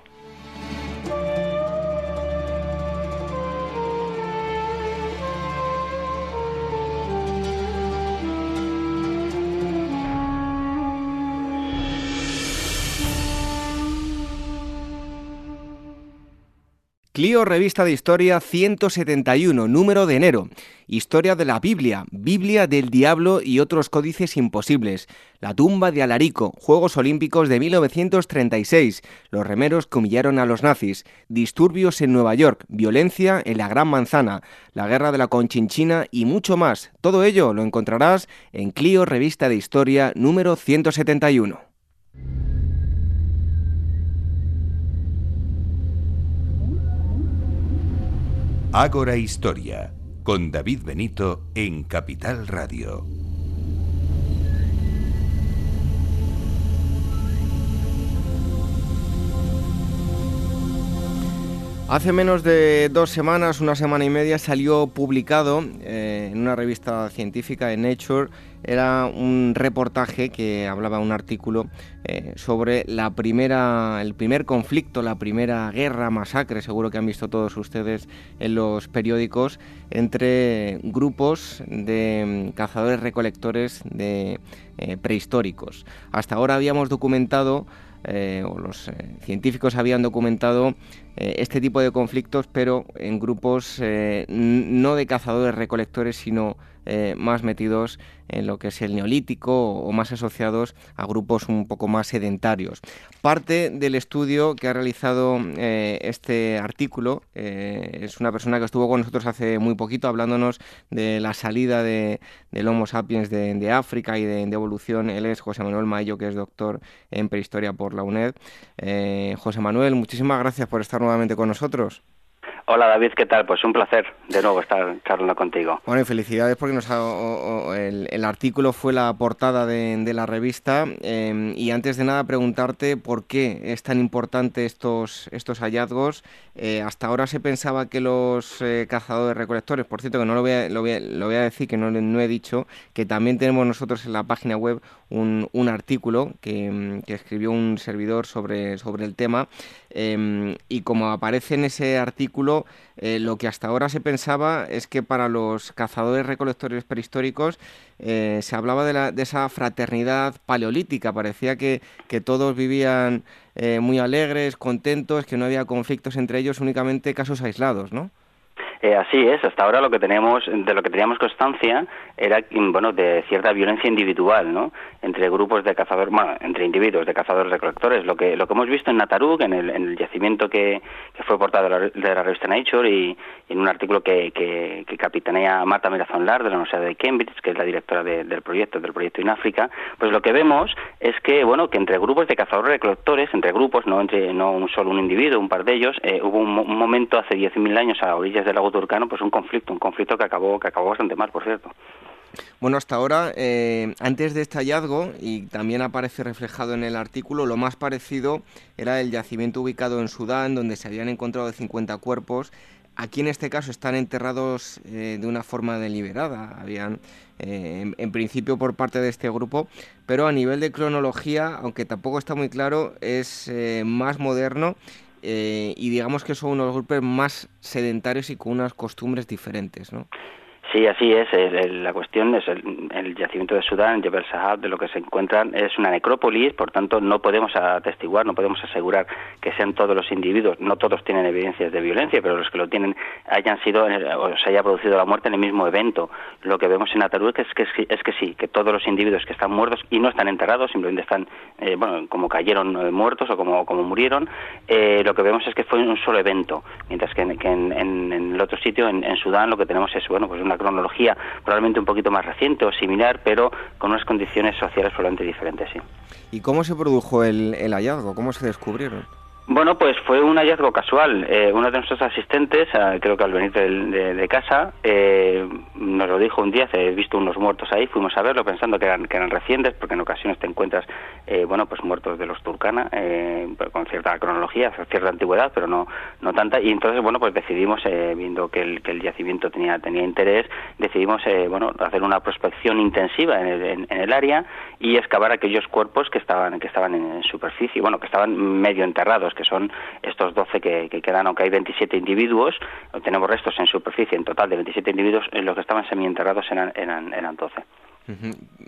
Clio Revista de Historia 171, número de enero. Historia de la Biblia, Biblia del Diablo y otros códices imposibles. La tumba de Alarico, Juegos Olímpicos de 1936. Los remeros que humillaron a los nazis. Disturbios en Nueva York, violencia en la Gran Manzana, la guerra de la Conchinchina y mucho más. Todo ello lo encontrarás en Clio Revista de Historia número 171. Ágora Historia, con David Benito en Capital Radio. Hace menos de dos semanas, una semana y media, salió publicado eh, en una revista científica, en Nature, era un reportaje que hablaba, un artículo eh, sobre la primera, el primer conflicto, la primera guerra, masacre, seguro que han visto todos ustedes en los periódicos, entre grupos de mm, cazadores recolectores de eh, prehistóricos. Hasta ahora habíamos documentado eh, o los científicos habían documentado este tipo de conflictos, pero en grupos no de cazadores recolectores, sino más metidos en lo que es el neolítico o más asociados a grupos un poco más sedentarios. Parte del estudio que ha realizado eh, este artículo eh, es una persona que estuvo con nosotros hace muy poquito hablándonos de la salida de, del Homo sapiens de, África y de, evolución. Él es José Manuel Mayo, que es doctor en prehistoria por la UNED. Eh, José Manuel, muchísimas gracias por estar nuevamente con nosotros. Hola David, ¿qué tal? Pues un placer de nuevo estar charlando contigo. Bueno, y felicidades porque nos el, artículo fue la portada de, la revista em, y antes de nada preguntarte por qué es tan importante estos, estos hallazgos. Eh, hasta ahora se pensaba que los eh, cazadores recolectores, por cierto que no lo voy a, lo voy a, decir, que no, he dicho, que también tenemos nosotros en la página web un, un artículo que, que, escribió un servidor sobre, sobre el tema em, y como aparece en ese artículo eh, lo que hasta ahora se pensaba es que para los cazadores recolectores prehistóricos eh, se hablaba de, la, de, esa fraternidad paleolítica, parecía que, que todos vivían eh, muy alegres, contentos, que no había conflictos entre ellos, únicamente casos aislados, ¿no? Así es, hasta ahora lo que tenemos, de lo que teníamos constancia era, bueno, de cierta violencia individual, ¿no? Entre grupos de cazadores, bueno, entre individuos de cazadores recolectores. Lo que lo que hemos visto en Nataruk, en el, en el yacimiento que, fue portado de la, revista Nature y, en un artículo que, que, que capitanea Marta Mirazón Lar de la Universidad de Cambridge, que es la directora del proyecto, del proyecto en África, pues lo que vemos es que, bueno, que entre grupos de cazadores recolectores, entre grupos, no entre no un solo un individuo, un par de ellos, eh, hubo un, un momento hace 10.000 años a orillas del lago turcano, pues un conflicto, un conflicto que acabó, que acabó bastante mal, por cierto. Bueno, hasta ahora, eh, antes de este hallazgo, y también aparece reflejado en el artículo, lo más parecido era el yacimiento ubicado en Sudán, donde se habían encontrado 50 cuerpos. Aquí en este caso están enterrados eh, de una forma deliberada, habían eh, en, principio por parte de este grupo, pero a nivel de cronología, aunque tampoco está muy claro, es más moderno y digamos que son unos grupos más sedentarios y con unas costumbres diferentes, ¿no? Sí, así es. la cuestión es el, yacimiento de Sudán, Jebel Sahab, de lo que se encuentran es una necrópolis, por tanto no podemos atestiguar, no podemos asegurar que sean todos los individuos, no todos tienen evidencias de violencia, pero los que lo tienen hayan sido o se haya producido la muerte en el mismo evento. Lo que vemos en Ataruk es que, es que sí, que todos los individuos que están muertos y no están enterrados, simplemente están, eh, bueno, como cayeron eh, muertos o como, como murieron, eh, lo que vemos es que fue un solo evento, mientras que en, el otro sitio, en, en Sudán, lo que tenemos es, bueno, pues una cronología probablemente un poquito más reciente o similar, pero con unas condiciones sociales probablemente diferentes, sí. ¿Y cómo se produjo el, el hallazgo? ¿Cómo se descubrieron? Bueno, pues fue un hallazgo casual. Eh, uno de nuestros asistentes, creo que al venir de, casa, eh, nos lo dijo un día, he visto unos muertos ahí, fuimos a verlo pensando que eran, que eran recientes, porque en ocasiones te encuentras, eh, bueno, pues muertos de los Turcana, con cierta cronología, cierta antigüedad, pero no, no tanta. Y entonces, bueno, pues decidimos, viendo que el, que el yacimiento tenía, tenía interés, decidimos, bueno, hacer una prospección intensiva en el, en, el, área y excavar aquellos cuerpos que estaban, que estaban en superficie, bueno, que estaban medio enterrados que son estos 12 que, quedan, aunque hay 27 individuos, tenemos restos en superficie en total de 27 individuos, los que estaban semienterrados eran, eran, eran 12.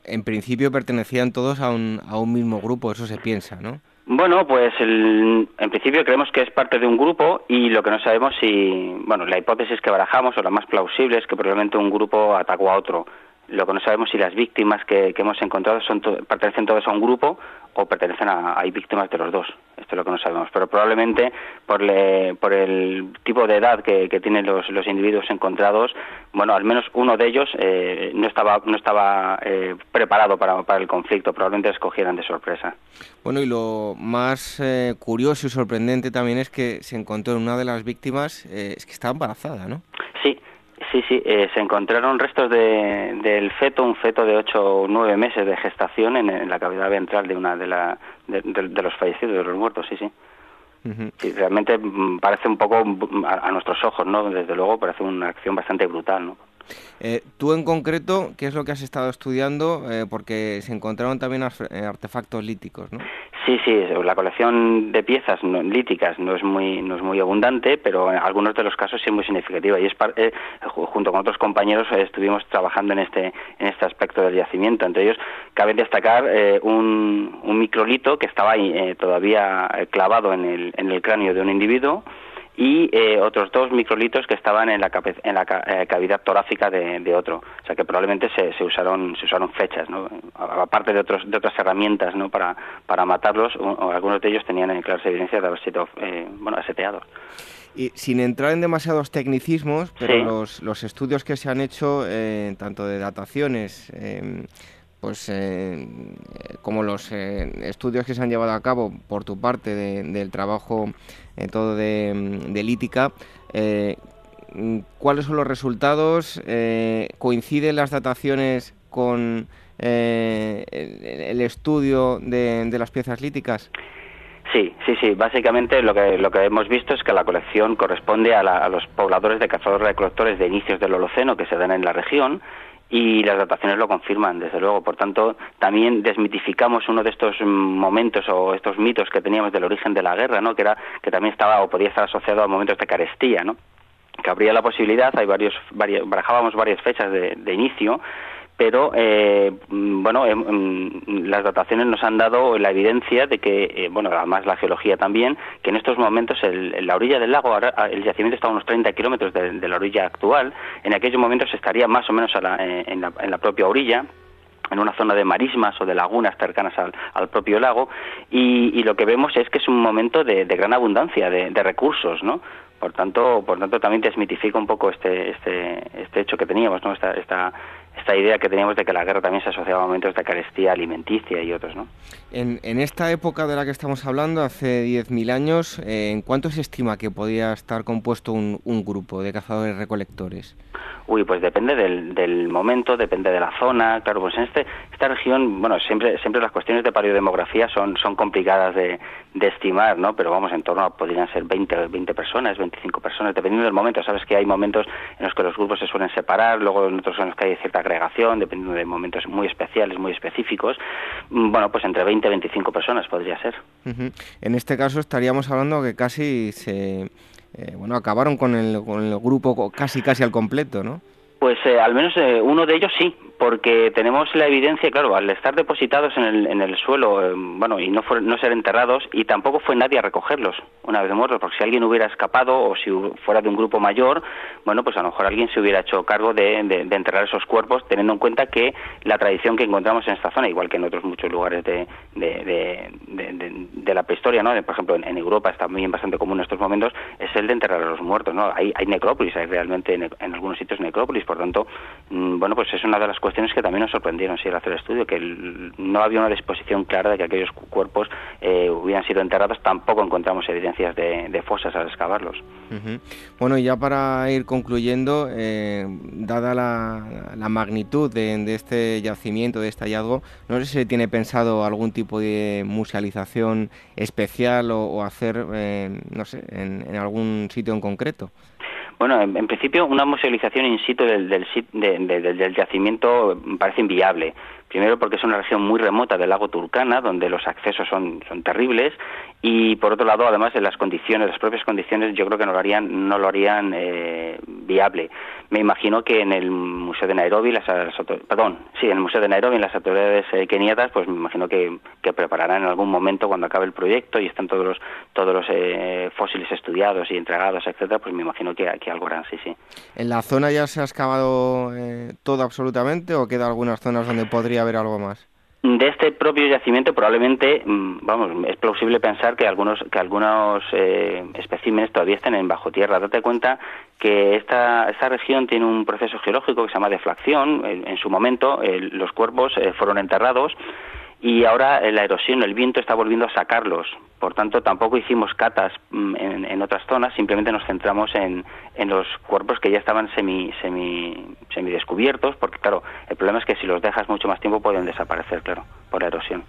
En principio pertenecían todos a un, a un mismo grupo, eso se piensa, ¿no? Bueno, pues en principio creemos que es parte de un grupo y lo que no sabemos si, bueno, la hipótesis que barajamos o la más plausible es que probablemente un grupo atacó a otro. Lo que no sabemos si las víctimas que, hemos encontrado son pertenecen todos a un grupo o pertenecen a, hay víctimas de los dos. Esto es lo que no sabemos. Pero probablemente por, por el tipo de edad que, tienen los, los, individuos encontrados, bueno, al menos uno de ellos eh, no estaba, no estaba eh, preparado para, para, el conflicto. Probablemente escogieran de sorpresa. Bueno, y lo más eh, curioso y sorprendente también es que se encontró en una de las víctimas, es que estaba embarazada, ¿no? Sí, Sí, sí, eh, se encontraron restos de, del feto, un feto de ocho o nueve meses de gestación en, la cavidad ventral de una de, la, de, los fallecidos, de los muertos, sí, sí. sí realmente mm, parece un poco mm, a, nuestros ojos, ¿no? Desde luego parece una acción bastante brutal, ¿no? Eh, tú en concreto, ¿qué es lo que has estado estudiando? Eh, porque se encontraron también eh, artefactos líticos, ¿no? Sí, sí, la colección de piezas líticas no es muy no es muy abundante, pero en algunos de los casos sí es muy significativa y es junto con otros compañeros estuvimos trabajando en este en este aspecto del yacimiento. Entre ellos cabe destacar un, un microlito que estaba ahí, todavía clavado en el, en el cráneo de un individuo y eh, otros dos microlitos que estaban en la, en la eh, cavidad torácica de, otro. O sea que probablemente se, se, usaron, se usaron flechas, ¿no? aparte de, otros, de otras herramientas ¿no? para, para matarlos, algunos de ellos tenían claras evidencias de haber sido eh, bueno, aseteados. Y sin entrar en demasiados tecnicismos, pero los, los, estudios que se han hecho, tanto de dataciones, pues como los estudios que se han llevado a cabo por tu parte del trabajo todo de, de lítica. Eh, ¿Cuáles son los resultados? Eh, ¿Coinciden las dataciones con eh, el, estudio de, las piezas líticas? Sí, sí, sí. Básicamente lo que, lo que hemos visto es que la colección corresponde a, a los pobladores de cazadores-recolectores de inicios del Holoceno que se dan en la región y las dataciones lo confirman, desde luego. Por tanto, también desmitificamos uno de estos momentos o estos mitos que teníamos del origen de la guerra, ¿no? Que era que también estaba o podía estar asociado a momentos de carestía, ¿no? Que habría la posibilidad, hay varios, varios barajábamos varias fechas de, de inicio, pero eh, bueno, em, em, las dataciones nos han dado la evidencia de que, eh, bueno, además la geología también, que en estos momentos el, la orilla del lago, el yacimiento está a unos 30 kilómetros de, la orilla actual, en aquellos momentos estaría más o menos eh, en, la, propia orilla, en una zona de marismas o de lagunas cercanas al, propio lago y, lo que vemos es que es un momento de, gran abundancia de, de, recursos, ¿no? Por tanto, por tanto también desmitifica un poco este, este, este hecho que teníamos, ¿no? Esta, esta, esta idea que teníamos de que la guerra también se asociaba a momentos de carestía alimenticia y otros, ¿no? En, en esta época de la que estamos hablando, hace 10.000 años, eh, ¿en cuánto se estima que podía estar compuesto un, un grupo de cazadores-recolectores? Uy, pues depende del, del, momento, depende de la zona. Claro, pues en este, esta región, bueno, siempre, siempre las cuestiones de paleodemografía son, son complicadas de, de estimar, ¿no? Pero vamos, en torno a, podrían ser 20, 20 personas, 25 personas, dependiendo del momento. Sabes que hay momentos en los que los grupos se suelen separar, luego en otros en los que hay cierta agregación, dependiendo de momentos muy especiales, muy específicos. Mm, bueno, pues entre 20 y 25 personas podría ser. En este caso estaríamos hablando que casi se eh, bueno, acabaron con el, con el grupo casi casi al completo, ¿no? Pues eh, al menos eh, uno de ellos sí, porque tenemos la evidencia, claro, al estar depositados en el, en el suelo, eh, bueno, y no, no ser enterrados, y tampoco fue nadie a recogerlos una vez muertos, porque si alguien hubiera escapado o si fuera de un grupo mayor, bueno, pues a lo mejor alguien se hubiera hecho cargo de, enterrar esos cuerpos, teniendo en cuenta que la tradición que encontramos en esta zona, igual que en otros muchos lugares de, de la prehistoria, ¿no? por ejemplo, en, Europa está también bastante común en estos momentos, es el de enterrar a los muertos, ¿no? Hay, hay necrópolis, hay realmente en, en algunos sitios necrópolis, por tanto, mm, bueno, pues es una de las cuestiones que también nos sorprendieron sí, al hacer el estudio, que no había una disposición clara de que aquellos cuerpos eh, hubieran sido enterrados, tampoco encontramos evidencias de, fosas al excavarlos. Bueno, y ya para ir concluyendo, eh, dada la, magnitud de, este yacimiento, de este hallazgo, no sé si tiene pensado algún tipo de musealización especial o, hacer, eh, no sé, en algún sitio en concreto. Bueno, en, principio una musealización in situ del, del, del yacimiento parece inviable. Primero porque es una región muy remota del lago Turcana, donde los accesos son, son terribles, y por otro lado, además de las condiciones, las propias condiciones, yo creo que no lo harían, no lo harían eh, viable. Me imagino que en el Museo de Nairobi, las, perdón, sí, en el Museo de Nairobi, en las autoridades eh, keniatas, pues me imagino que, que, prepararán en algún momento cuando acabe el proyecto y están todos los, todos los eh, fósiles estudiados y entregados, etcétera, pues me imagino que, aquí algo harán, sí, sí. ¿En la zona ya se ha excavado todo absolutamente o queda algunas zonas donde podría haber algo más? De este propio yacimiento probablemente, mm, vamos, es plausible pensar que algunos que algunos eh, especímenes todavía estén en bajo tierra. Date cuenta que esta, esta región tiene un proceso geológico que se llama deflación. En, su momento los cuerpos eh, fueron enterrados y ahora la erosión, el viento está volviendo a sacarlos. Por tanto, tampoco hicimos catas mm, en, otras zonas, simplemente nos centramos en, en, los cuerpos que ya estaban semi, semi, semi descubiertos, porque claro, el problema es que si los dejas mucho más tiempo pueden desaparecer, claro, por erosión.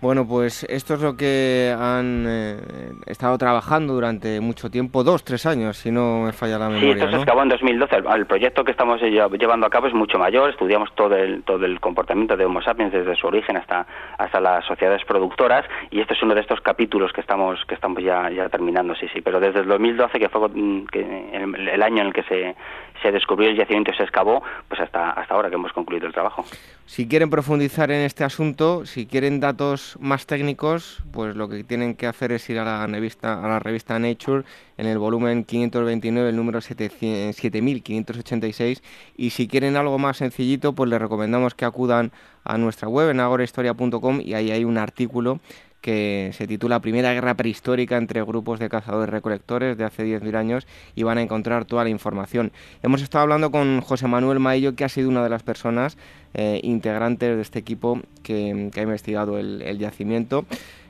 Bueno, pues esto es lo que han eh, estado trabajando durante mucho tiempo, dos, tres años, si no me falla la memoria. Sí, esto se acabó en 2012. El, proyecto que estamos llevando a cabo es mucho mayor. Estudiamos todo el, todo el comportamiento de Homo sapiens desde su origen hasta, hasta las sociedades productoras y este es uno de estos capítulos que estamos, que estamos ya, ya terminando, sí, sí. Pero desde el 2012, que fue mm, el, año en el que se, se descubrió el yacimiento y se excavó, pues hasta, hasta ahora que hemos concluido el trabajo. Si quieren profundizar en este asunto, si quieren datos más técnicos, pues lo que tienen que hacer es ir a la revista, Nature en el volumen 529, el número 7586. Y si quieren algo más sencillito, pues les recomendamos que acudan a nuestra web en agorahistoria.com y ahí hay un artículo que se titula Primera Guerra Prehistórica entre grupos de cazadores-recolectores de hace 10.000 años y van a encontrar toda la información. Hemos estado hablando con José Manuel Maillo, que ha sido una de las personas eh, integrantes de este equipo que, ha investigado el, yacimiento.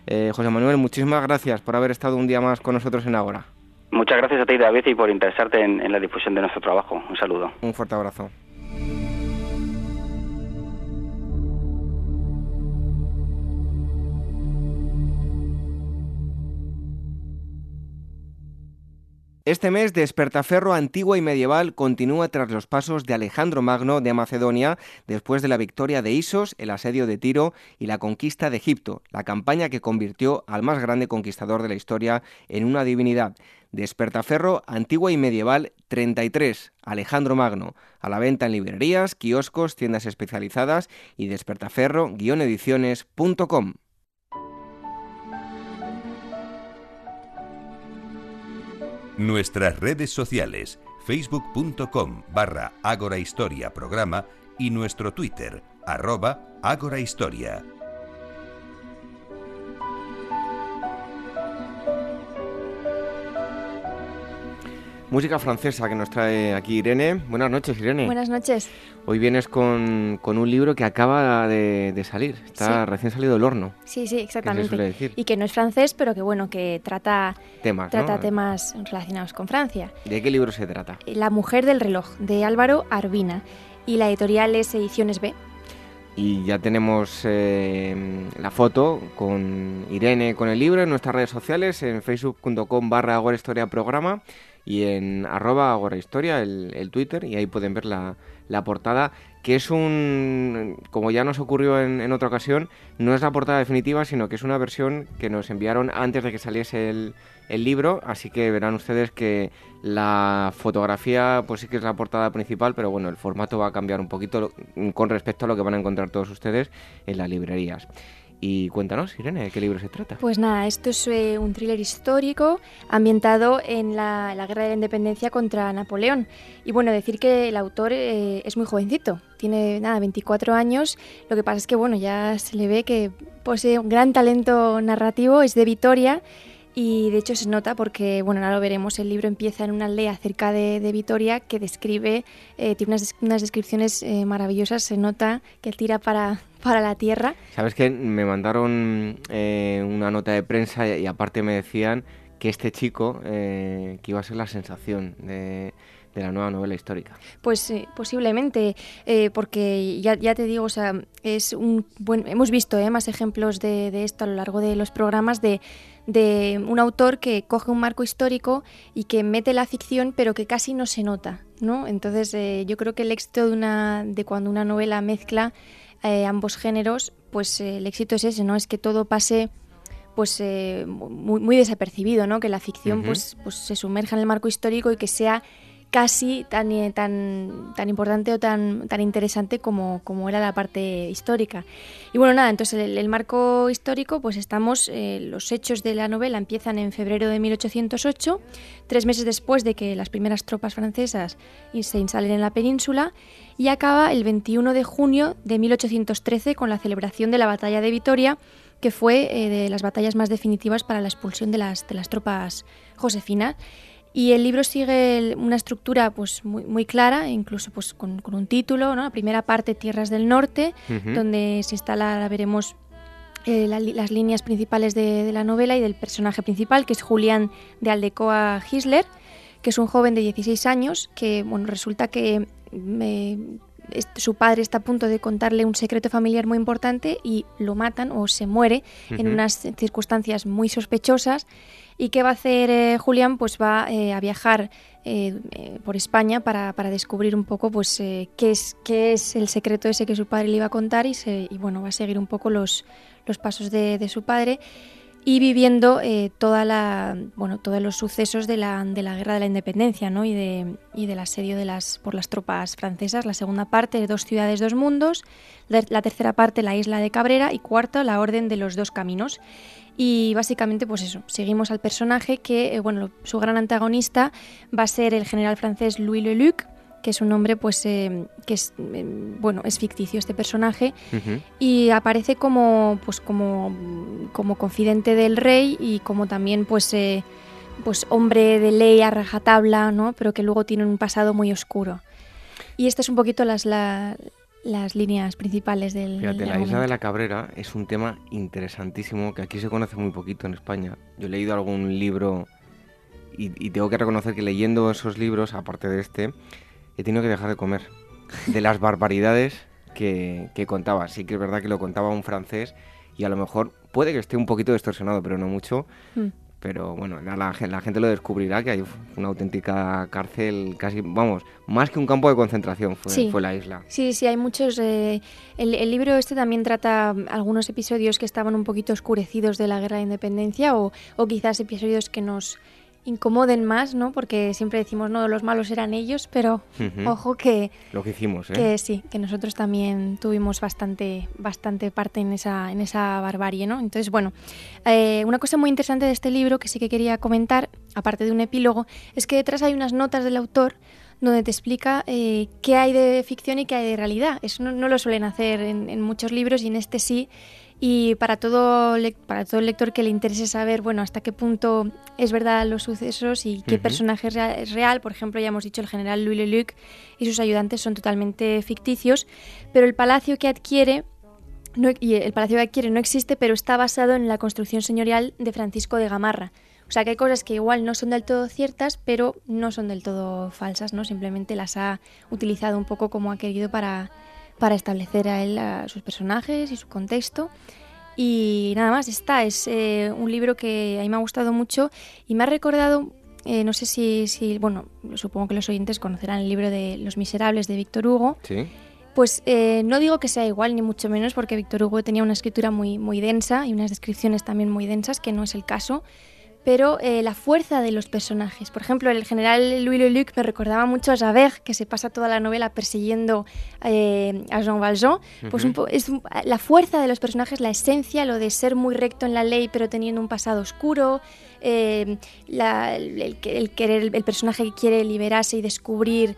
Eh, José Manuel, muchísimas gracias por haber estado un día más con nosotros en Agora. Muchas gracias a ti, David, y por interesarte en la difusión de nuestro trabajo. Un saludo. Un fuerte abrazo. Este mes, Despertaferro antigua y medieval continúa tras los pasos de Alejandro Magno de Macedonia después de la victoria de Isos, el asedio de Tiro y la conquista de Egipto, la campaña que convirtió al más grande conquistador de la historia en una divinidad. Despertaferro antigua y medieval 33, Alejandro Magno, a la venta en librerías, kioscos, tiendas especializadas y despertaferro-ediciones.com. Nuestras redes sociales, facebook.com barra Ágora Historia Programa y nuestro Twitter, arroba Ágora Música francesa que nos trae aquí Irene. Buenas noches, Irene. Buenas noches. Hoy vienes con, un libro que acaba de, salir. Está recién salido del horno. Sí, sí, exactamente. Y que no es francés, pero que bueno, que trata temas, trata temas relacionados con Francia. ¿De qué libro se trata? La mujer del reloj, de Álvaro Arbina. Y la editorial es Ediciones B. Y ya tenemos eh, la foto con Irene con el libro en nuestras redes sociales, en facebook.com barra Programa y en arroba agorahistoria, el, el Twitter, y ahí pueden ver la, la portada, que es un, como ya nos ocurrió en, en, otra ocasión, no es la portada definitiva, sino que es una versión que nos enviaron antes de que saliese el, el libro, así que verán ustedes que la fotografía pues sí que es la portada principal, pero bueno, el formato va a cambiar un poquito con respecto a lo que van a encontrar todos ustedes en las librerías. Y cuéntanos, Irene, ¿de qué libro se trata? Pues nada, esto es eh, un thriller histórico ambientado en la, Guerra de la Independencia contra Napoleón. Y bueno, decir que el autor eh, es muy jovencito, tiene nada, 24 años. Lo que pasa es que bueno, ya se le ve que posee un gran talento narrativo, es de Vitoria y de hecho se nota porque, bueno, ahora lo veremos, el libro empieza en una aldea cerca de, Vitoria que describe, eh, tiene unas, descripciones eh, maravillosas, se nota que tira para, para la tierra. ¿Sabes que Me mandaron eh, una nota de prensa y, aparte me decían que este chico, que iba a ser la sensación de de la nueva novela histórica. Pues posiblemente, porque ya, ya, te digo, o sea, es un buen, hemos visto más ejemplos de, de, esto a lo largo de los programas de de un autor que coge un marco histórico y que mete la ficción, pero que casi no se nota, ¿no? Entonces, eh, yo creo que el éxito de, una, de cuando una novela mezcla eh, ambos géneros, pues eh, el éxito es ese, ¿no? Es que todo pase pues muy, muy, desapercibido, ¿no? Que la ficción pues, pues se sumerja en el marco histórico y que sea casi tan, eh, tan, tan importante o tan, tan interesante como, como era la parte histórica. Y bueno, nada, entonces el, marco histórico, pues estamos, eh, los hechos de la novela empiezan en febrero de 1808, tres meses después de que las primeras tropas francesas se instalen en la península, y acaba el 21 de junio de 1813 con la celebración de la batalla de Vitoria, que fue eh, de las batallas más definitivas para la expulsión de las, de las tropas josefinas. Y el libro sigue una estructura pues muy, muy clara, incluso pues con, un título, ¿no? La primera parte, Tierras del Norte, donde se instala, veremos, eh, las líneas principales de, la novela y del personaje principal, que es Julián de Aldecoa Gisler, que es un joven de 16 años que, bueno, resulta que su padre está a punto de contarle un secreto familiar muy importante y lo matan o se muere en unas circunstancias muy sospechosas. ¿Y qué va a hacer eh, Julián? Pues va eh, a viajar por España para, descubrir un poco pues, qué, es, qué es el secreto ese que su padre le iba a contar y, bueno, va a seguir un poco los, los pasos de, de su padre y viviendo eh, toda la, bueno, todos los sucesos de la, de la guerra de la independencia ¿no? y, de, y del asedio de las, por las tropas francesas. La segunda parte, Dos ciudades, dos mundos. La, tercera parte, La isla de Cabrera. Y cuarta, La orden de los dos caminos. Y básicamente, pues eso, seguimos al personaje que, eh, bueno, su gran antagonista va a ser el general francés Louis Leluc, que es un nombre pues eh, que es eh, bueno es ficticio este personaje. Y aparece como pues como como confidente del rey y como también pues eh, pues hombre de ley a rajatabla no pero que luego tiene un pasado muy oscuro. Y estas es un poquito las las líneas principales del Fíjate, la isla de la Cabrera es un tema interesantísimo que aquí se conoce muy poquito en España. Yo he leído algún libro y, y tengo que reconocer que leyendo esos libros, aparte de este, he tenido que dejar de comer. De las barbaridades que, contaba. Sí que es verdad que lo contaba un francés y a lo mejor puede que esté un poquito distorsionado, pero no mucho. Hmm. Pero bueno, la, la, gente lo descubrirá que hay una auténtica cárcel, casi, vamos, más que un campo de concentración fue, fue la isla. Sí, sí, hay muchos. Eh, el, el, libro este también trata algunos episodios que estaban un poquito oscurecidos de la guerra de independencia o, o quizás episodios que nos incomoden más, ¿no? Porque siempre decimos, no, los malos eran ellos, pero ojo que... Lo que hicimos, ¿eh? Que sí, que nosotros también tuvimos bastante, bastante parte en esa, en esa barbarie, ¿no? Entonces, bueno, eh, una cosa muy interesante de este libro que sí que quería comentar, aparte de un epílogo, es que detrás hay unas notas del autor donde te explica eh, qué hay de ficción y qué hay de realidad. Eso no, lo suelen hacer en, en muchos libros y en este sí y para todo, para todo el lector que le interese saber, bueno, hasta qué punto es verdad los sucesos y qué personaje es real, por ejemplo, ya hemos dicho, el general Louis Leluc y sus ayudantes son totalmente ficticios, pero el palacio que adquiere no, y el palacio que adquiere no existe, pero está basado en la construcción señorial de Francisco de Gamarra. O sea que hay cosas que igual no son del todo ciertas, pero no son del todo falsas, ¿no? Simplemente las ha utilizado un poco como ha querido para, para establecer a él a sus personajes y su contexto. Y nada más, está. Es eh, un libro que a mí me ha gustado mucho y me ha recordado, eh, no sé si, si, bueno, supongo que los oyentes conocerán el libro de Los Miserables de Víctor Hugo. Sí. Pues eh, no digo que sea igual, ni mucho menos, porque Víctor Hugo tenía una escritura muy, muy densa y unas descripciones también muy densas, que no es el caso pero eh, la fuerza de los personajes. Por ejemplo, el general Louis Leluc me recordaba mucho a Javert, que se pasa toda la novela persiguiendo eh, a Jean Valjean. Pues es la fuerza de los personajes, la esencia, lo de ser muy recto en la ley, pero teniendo un pasado oscuro, eh, el, querer, el personaje que quiere liberarse y descubrir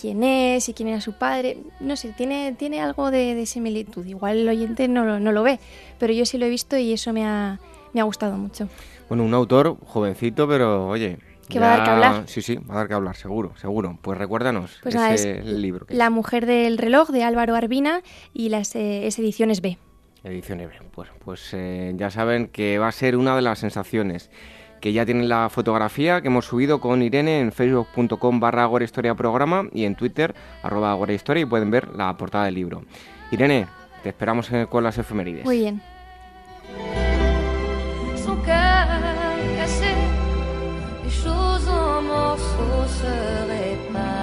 quién es y quién era su padre. No sé, tiene, tiene algo de, similitud. Igual el oyente no, no, lo ve, pero yo sí lo he visto y eso me ha, me ha gustado mucho. Bueno, un autor jovencito, pero oye. Que va a dar que hablar. Sí, sí, va a dar que hablar, seguro, seguro. Pues recuérdanos pues ese libro. La mujer del reloj de Álvaro Arbina y las eh, es ediciones B. Ediciones B. Pues, pues eh, ya saben que va a ser una de las sensaciones que ya tienen la fotografía que hemos subido con Irene en facebook.com barra Historia Programa y en Twitter arroba Historia y pueden ver la portada del libro. Irene, te esperamos con las efemérides. Muy bien. cassé, les choses en morceaux se réparent.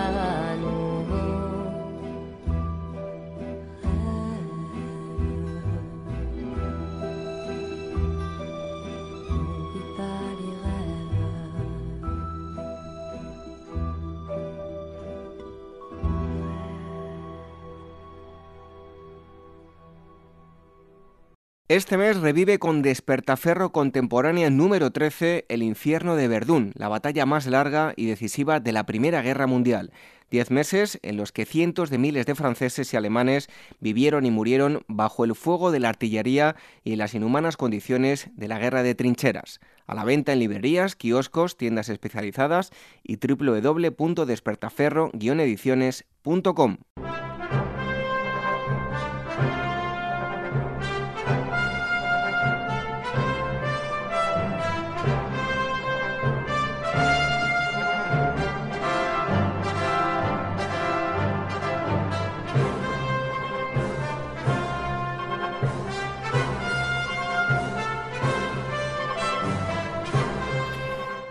Este mes revive con Despertaferro Contemporánea número 13 El infierno de Verdún, la batalla más larga y decisiva de la Primera Guerra Mundial. Diez meses en los que cientos de miles de franceses y alemanes vivieron y murieron bajo el fuego de la artillería y en las inhumanas condiciones de la guerra de trincheras. A la venta en librerías, kioscos, tiendas especializadas y www.despertaferro-ediciones.com.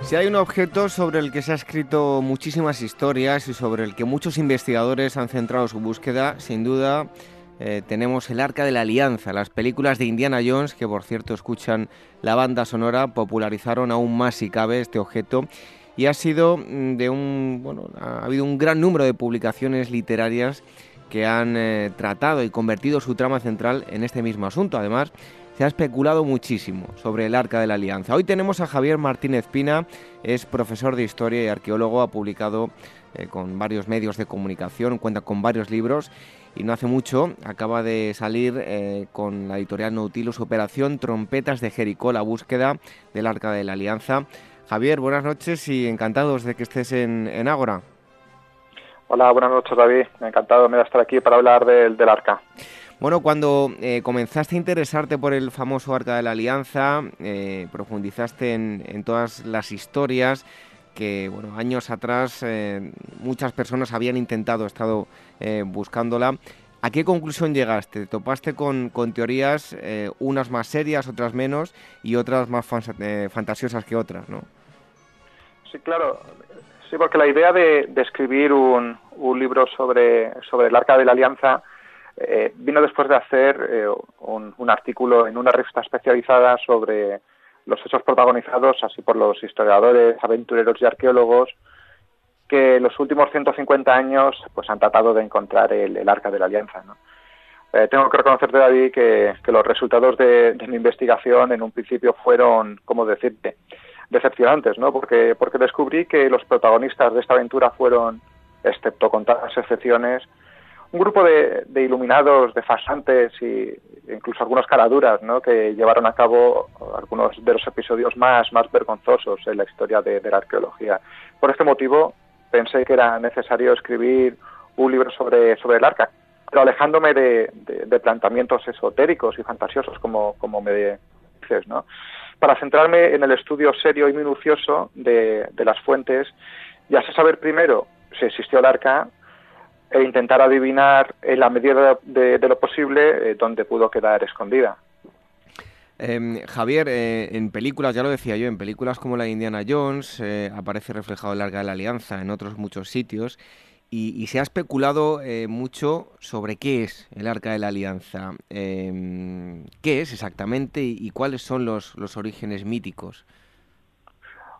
Si hay un objeto sobre el que se ha escrito muchísimas historias y sobre el que muchos investigadores han centrado su búsqueda, sin duda eh, tenemos el Arca de la Alianza. Las películas de Indiana Jones, que por cierto escuchan la banda sonora, popularizaron aún más si cabe este objeto y ha sido mm, de un bueno, ha habido un gran número de publicaciones literarias que han eh, tratado y convertido su trama central en este mismo asunto. Además, se ha especulado muchísimo sobre el Arca de la Alianza. Hoy tenemos a Javier Martínez Pina, es profesor de historia y arqueólogo, ha publicado eh, con varios medios de comunicación, cuenta con varios libros y no hace mucho acaba de salir eh, con la editorial Nautilus Operación Trompetas de Jericó, la búsqueda del Arca de la Alianza. Javier, buenas noches y encantados de que estés en, en Ágora. Hola, buenas noches David, encantado de estar aquí para hablar del Arca. Bueno, cuando eh, comenzaste a interesarte por el famoso Arca de la Alianza, eh, profundizaste en, todas las historias que, bueno, años atrás eh, muchas personas habían intentado, estado buscándola. ¿A qué conclusión llegaste? ¿Topaste con, teorías, unas más serias, otras menos, y otras más fantasiosas que otras, no? Sí, claro. Sí, porque la idea de, escribir un, un, libro sobre, sobre el Arca de la Alianza eh, vino después de hacer eh, un, artículo en una revista especializada sobre los hechos protagonizados así por los historiadores, aventureros y arqueólogos que los últimos 150 años pues han tratado de encontrar el, arca de la alianza. Eh, tengo que reconocerte, David, que, los resultados de, mi investigación en un principio fueron, ¿cómo decirte?, decepcionantes, ¿no? Porque, porque descubrí que los protagonistas de esta aventura fueron, excepto con las excepciones, un grupo de, iluminados, de fasantes y incluso algunas caraduras ¿no? que llevaron a cabo algunos de los episodios más, más vergonzosos en la historia de, la arqueología. Por este motivo pensé que era necesario escribir un libro sobre, sobre el arca, pero alejándome de, planteamientos esotéricos y fantasiosos como, como me dices, ¿no? para centrarme en el estudio serio y minucioso de, de las fuentes y así saber primero si existió el arca e intentar adivinar en la medida de, lo posible eh, dónde pudo quedar escondida. Em, Javier, eh, en películas, ya lo decía yo, en películas como la de Indiana Jones eh, aparece reflejado el Arca de la Alianza, en otros muchos sitios, y, se ha especulado mucho sobre qué es el Arca de la Alianza, em, qué es exactamente y, cuáles son los, los orígenes míticos.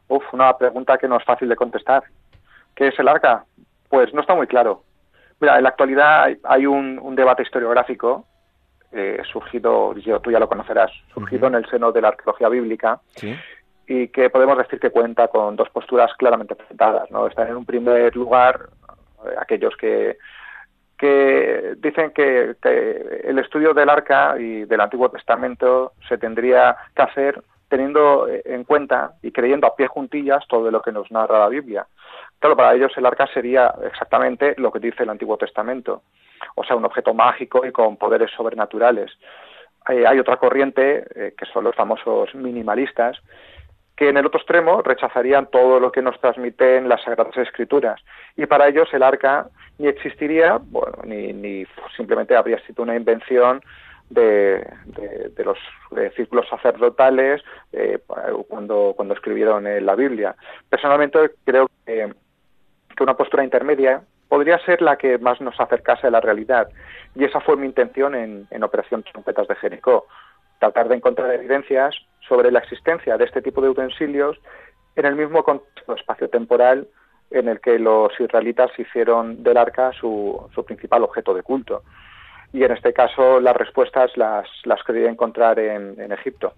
Uf, una pregunta que no es fácil de contestar. ¿Qué es el Arca? Pues no está muy claro. Mira, en la actualidad hay un, debate historiográfico eh, surgido, yo, tú ya lo conocerás, surgido en el seno de la arqueología bíblica y que podemos decir que cuenta con dos posturas claramente presentadas. ¿no? Están en un primer lugar eh, aquellos que, que dicen que, que el estudio del arca y del Antiguo Testamento se tendría que hacer teniendo en cuenta y creyendo a pie juntillas todo lo que nos narra la Biblia. Claro, para ellos el arca sería exactamente lo que dice el Antiguo Testamento, o sea, un objeto mágico y con poderes sobrenaturales. Eh, hay otra corriente, eh, que son los famosos minimalistas, que en el otro extremo rechazarían todo lo que nos transmiten las Sagradas Escrituras. Y para ellos el arca ni existiría, bueno, ni, ni simplemente habría sido una invención de, de, los eh, círculos sacerdotales cuando, cuando escribieron la Biblia. Personalmente creo que que una postura intermedia podría ser la que más nos acercase a la realidad. Y esa fue mi intención en, Operación Trompetas de Jericó, tratar de encontrar evidencias sobre la existencia de este tipo de utensilios en el mismo contexto espacio-temporal en el que los israelitas hicieron del arca su, principal objeto de culto. Y en este caso las respuestas las, las quería encontrar en, Egipto.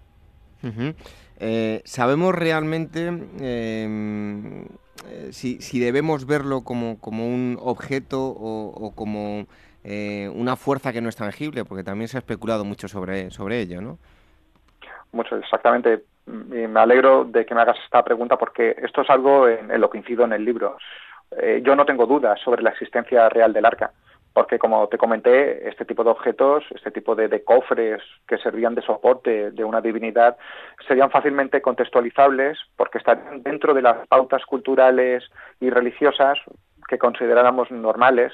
Eh, ¿Sabemos realmente em, eh, si, si, debemos verlo como, como un objeto o, como eh, una fuerza que no es tangible? Porque también se ha especulado mucho sobre, sobre ello, ¿no? Mucho, exactamente. Y me alegro de que me hagas esta pregunta porque esto es algo en, lo que incido en el libro. yo no tengo dudas sobre la existencia real del arca porque como te comenté, este tipo de objetos, este tipo de, cofres que servían de soporte de una divinidad, serían fácilmente contextualizables porque estarían dentro de las pautas culturales y religiosas que consideráramos normales.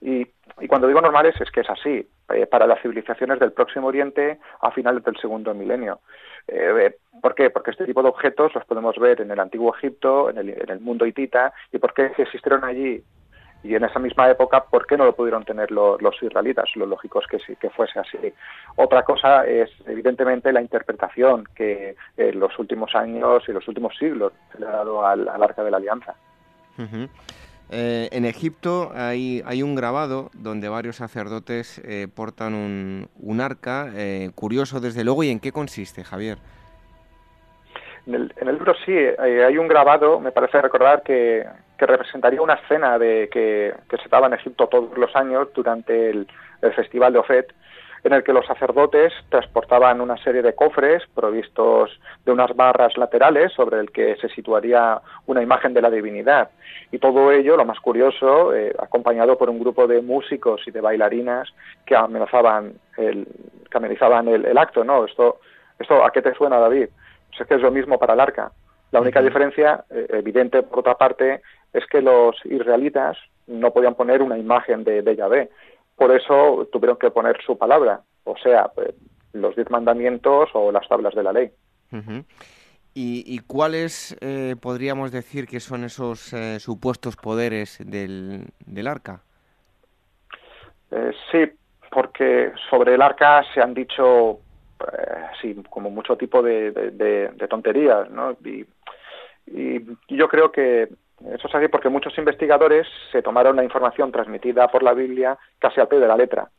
Y, cuando digo normales es que es así. eh, para las civilizaciones del Próximo Oriente a finales del segundo milenio. Eh, ¿Por qué? Porque este tipo de objetos los podemos ver en el antiguo Egipto, en el, en el mundo hitita, y por qué existieron allí y en esa misma época, ¿por qué no lo pudieron tener los, israelitas? Lo lógico es que, sí, que fuese así. Otra cosa es, evidentemente, la interpretación que en los últimos años y los últimos siglos se le ha dado al, Arca de la Alianza. Eh, en Egipto hay, hay, un grabado donde varios sacerdotes eh, portan un, un arca, eh, curioso desde luego, ¿y en qué consiste, Javier? En el, en el libro sí, hay un grabado, me parece recordar que, que representaría una escena de que, se daba en Egipto todos los años durante el, festival de Ofet, en el que los sacerdotes transportaban una serie de cofres provistos de unas barras laterales sobre el que se situaría una imagen de la divinidad. Y todo ello, lo más curioso, eh, acompañado por un grupo de músicos y de bailarinas que amenazaban el, que amenizaban el, acto, ¿no? Esto, esto, ¿a qué te suena, David? Pues es que es lo mismo para el arca. La única diferencia, eh, evidente por otra parte, es que los israelitas no podían poner una imagen de, de Yahvé. Por eso tuvieron que poner su palabra, o sea, pues, los diez mandamientos o las tablas de la ley. ¿Y, cuáles eh, podríamos decir que son esos eh, supuestos poderes del, del arca? Eh, sí, porque sobre el arca se han dicho, sí, como mucho tipo de, de, tonterías, ¿no? y, yo creo que eso es así porque muchos investigadores se tomaron la información transmitida por la Biblia casi al pie de la letra,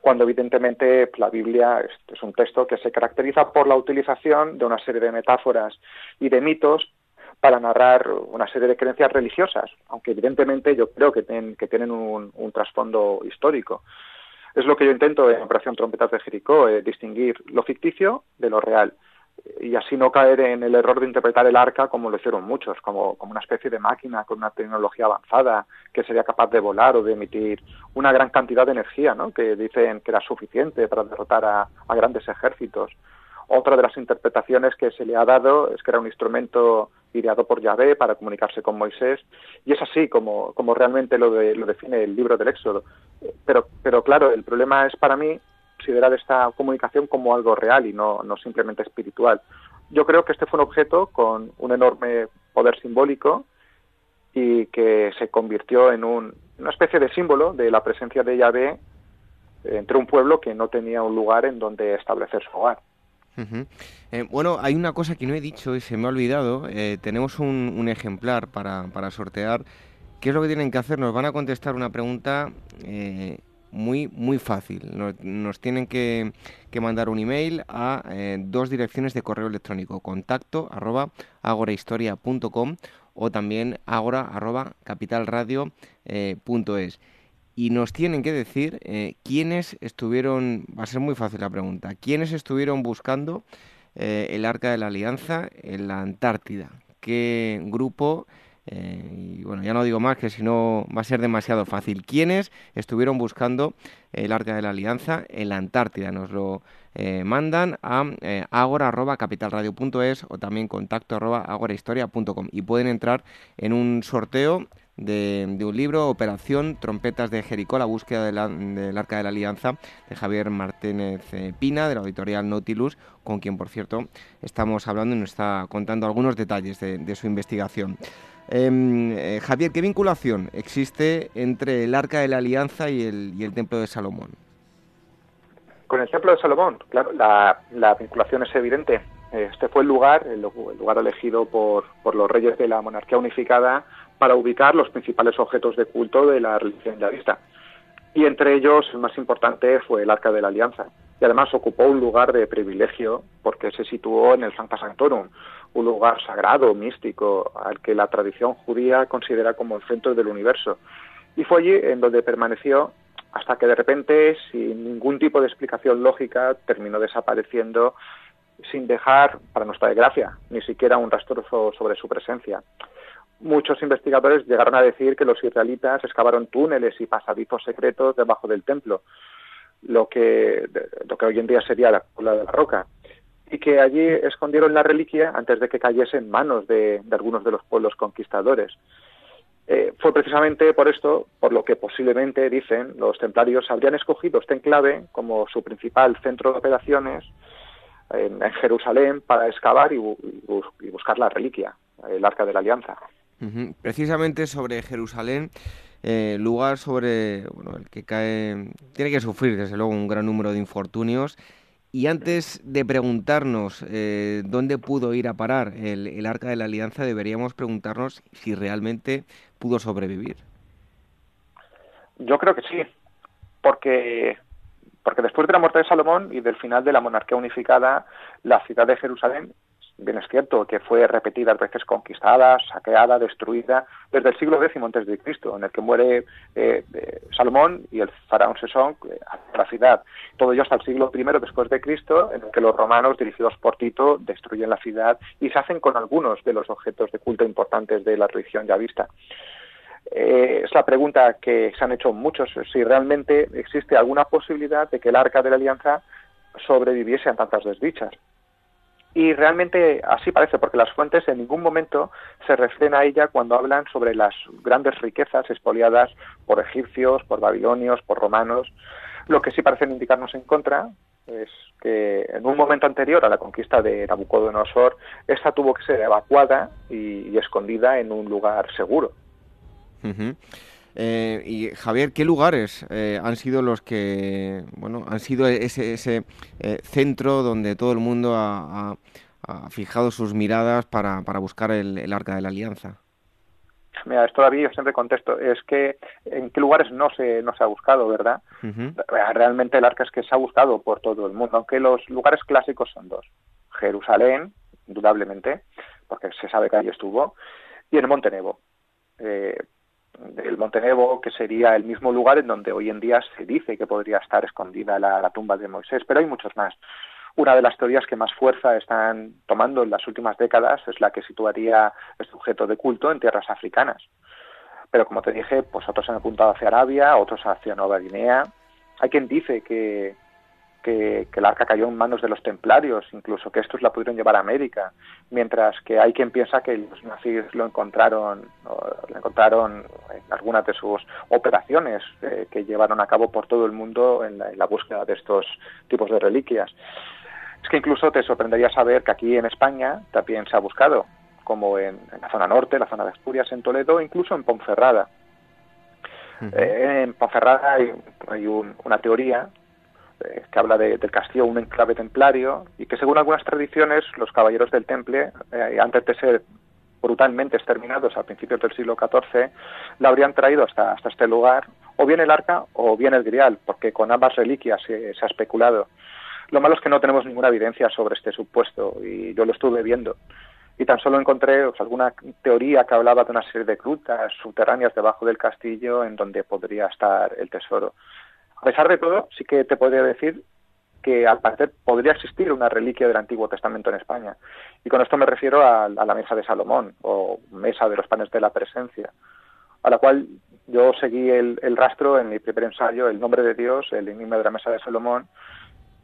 cuando evidentemente la Biblia es, un texto que se caracteriza por la utilización de una serie de metáforas y de mitos para narrar una serie de creencias religiosas, aunque evidentemente yo creo que, tienen un, trasfondo histórico. Es lo que yo intento en Operación Trompetas de Jericó, eh, distinguir lo ficticio de lo real y así no caer en el error de interpretar el arca como lo hicieron muchos, como, como una especie de máquina con una tecnología avanzada que sería capaz de volar o de emitir una gran cantidad de energía, ¿no? que dicen que era suficiente para derrotar a, grandes ejércitos. Otra de las interpretaciones que se le ha dado es que era un instrumento ideado por Yahvé para comunicarse con Moisés, y es así como, como realmente lo, lo define el libro del Éxodo. Pero, pero claro, el problema es para mí considerar esta comunicación como algo real y no, no simplemente espiritual. Yo creo que este fue un objeto con un enorme poder simbólico y que se convirtió en un, una especie de símbolo de la presencia de Yahvé entre un pueblo que no tenía un lugar en donde establecer su hogar. Eh, bueno, hay una cosa que no he dicho y se me ha olvidado. Eh, tenemos un, ejemplar para, sortear. ¿Qué es lo que tienen que hacer? Nos van a contestar una pregunta eh, muy, muy fácil. Nos, tienen que, mandar un email a dos direcciones de correo electrónico, contacto arroba agorahistoria.com o también agora arroba capitalradio.es. Eh, y nos tienen que decir eh, quiénes estuvieron, va a ser muy fácil la pregunta, quiénes estuvieron buscando el Arca de la Alianza en la Antártida. ¿Qué grupo eh, y bueno, ya no digo más que si no va a ser demasiado fácil. ¿Quiénes estuvieron buscando el Arca de la Alianza en la Antártida? Nos lo eh, mandan a eh, agora.capitalradio.es o también contacto agorahistoria.com y pueden entrar en un sorteo de, un libro, Operación Trompetas de Jericó, la búsqueda del Arca de la Alianza, de Javier Martínez Pina, de la editorial Nautilus, con quien, por cierto, estamos hablando y nos está contando algunos detalles de su investigación. Em, eh, Javier, ¿qué vinculación existe entre el Arca de la Alianza y el, Templo de Salomón? Con el Templo de Salomón, claro, la, vinculación es evidente. Este fue el lugar, el, lugar elegido por, los reyes de la monarquía unificada para ubicar los principales objetos de culto de la religión yadista. Y entre ellos, el más importante fue el Arca de la Alianza. Y además ocupó un lugar de privilegio porque se situó en el Sancta Sanctorum, un lugar sagrado, místico, al que la tradición judía considera como el centro del universo. Y fue allí en donde permaneció hasta que de repente, sin ningún tipo de explicación lógica, terminó desapareciendo sin dejar, para nuestra desgracia, ni siquiera un rastro sobre su presencia. Muchos investigadores llegaron a decir que los israelitas excavaron túneles y pasadizos secretos debajo del templo, lo que, lo que hoy en día sería la cúpula de la roca y que allí escondieron la reliquia antes de que cayese en manos de, algunos de los pueblos conquistadores. Eh, fue precisamente por esto, por lo que posiblemente, dicen, los templarios habrían escogido este enclave como su principal centro de operaciones en, Jerusalén para excavar y, buscar la reliquia, el Arca de la Alianza. Precisamente sobre Jerusalén, eh, lugar sobre el que cae, tiene que sufrir desde luego un gran número de infortunios. Y antes de preguntarnos eh, dónde pudo ir a parar el, Arca de la Alianza, deberíamos preguntarnos si realmente pudo sobrevivir. Yo creo que sí, porque porque después de la muerte de Salomón y del final de la monarquía unificada, la ciudad de Jerusalén bien es cierto que fue repetidas veces conquistada, saqueada, destruida desde el siglo X antes de Cristo, en el que muere eh, Salomón y el faraón Sesón eh, la ciudad. Todo ello hasta el siglo I después de Cristo, en el que los romanos, dirigidos por Tito, destruyen la ciudad y se hacen con algunos de los objetos de culto importantes de la religión ya vista. Eh, es la pregunta que se han hecho muchos, si realmente existe alguna posibilidad de que el arca de la alianza sobreviviese a tantas desdichas. Y realmente así parece, porque las fuentes en ningún momento se refieren a ella cuando hablan sobre las grandes riquezas expoliadas por egipcios, por babilonios, por romanos. Lo que sí parecen indicarnos en contra es que en un momento anterior a la conquista de Nabucodonosor, esta tuvo que ser evacuada y, escondida en un lugar seguro. Eh, y Javier, ¿qué lugares eh, han sido los que, bueno, han sido ese, ese eh, centro donde todo el mundo ha, fijado sus miradas para, para buscar el, arca de la alianza? Mira, esto David, yo siempre contesto, es que en qué lugares no se, no se ha buscado, ¿verdad? Realmente el arca es que se ha buscado por todo el mundo, aunque los lugares clásicos son dos. Jerusalén, indudablemente, porque se sabe que ahí estuvo, y en Montenevo. Eh, el Montenegro, que sería el mismo lugar en donde hoy en día se dice que podría estar escondida la, tumba de Moisés, pero hay muchos más. Una de las teorías que más fuerza están tomando en las últimas décadas es la que situaría este objeto de culto en tierras africanas. Pero como te dije, pues otros han apuntado hacia Arabia, otros hacia Nueva Guinea. Hay quien dice que que, el arca cayó en manos de los templarios, incluso que estos la pudieron llevar a América, mientras que hay quien piensa que los nazis lo encontraron, lo encontraron en algunas de sus operaciones eh, que llevaron a cabo por todo el mundo en la, búsqueda de estos tipos de reliquias. Es que incluso te sorprendería saber que aquí en España también se ha buscado, como en, la zona norte, la zona de Asturias, en Toledo, incluso en Ponferrada. Eh, en Ponferrada hay, una teoría eh, que habla de, del castillo, un enclave templario, y que según algunas tradiciones los caballeros del temple, eh, antes de ser brutalmente exterminados a principios del siglo XIV, la habrían traído hasta, hasta este lugar, o bien el arca o bien el grial, porque con ambas reliquias se, ha especulado. Lo malo es que no tenemos ninguna evidencia sobre este supuesto, y yo lo estuve viendo y tan solo encontré pues, alguna teoría que hablaba de una serie de grutas subterráneas debajo del castillo en donde podría estar el tesoro. A pesar de todo, sí que te podría decir que al parecer podría existir una reliquia del Antiguo Testamento en España. Y con esto me refiero a, la mesa de Salomón o mesa de los panes de la presencia, a la cual yo seguí el, rastro en mi primer ensayo, El nombre de Dios, el enigma de la mesa de Salomón,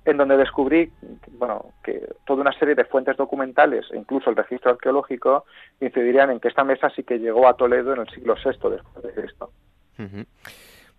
en donde descubrí bueno, que toda una serie de fuentes documentales e incluso el registro arqueológico incidirían en que esta mesa sí que llegó a Toledo en el siglo VI después de Cristo.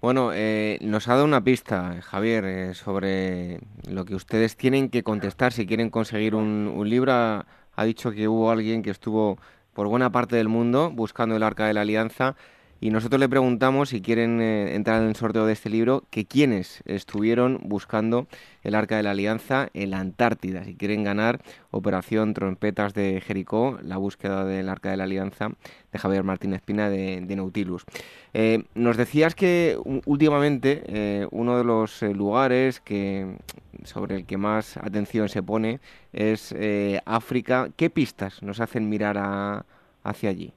Bueno, eh, nos ha dado una pista, Javier, eh, sobre lo que ustedes tienen que contestar si quieren conseguir un, libro. Ha, dicho que hubo alguien que estuvo por buena parte del mundo buscando el Arca de la Alianza y nosotros le preguntamos si quieren eh, entrar en el sorteo de este libro, que quiénes estuvieron buscando el Arca de la Alianza en la Antártida, si quieren ganar Operación Trompetas de Jericó, la búsqueda del Arca de la Alianza de Javier Martínez Pina de, Nautilus. Eh, nos decías que últimamente eh, uno de los lugares que sobre el que más atención se pone es África. ¿Qué pistas nos hacen mirar hacia allí?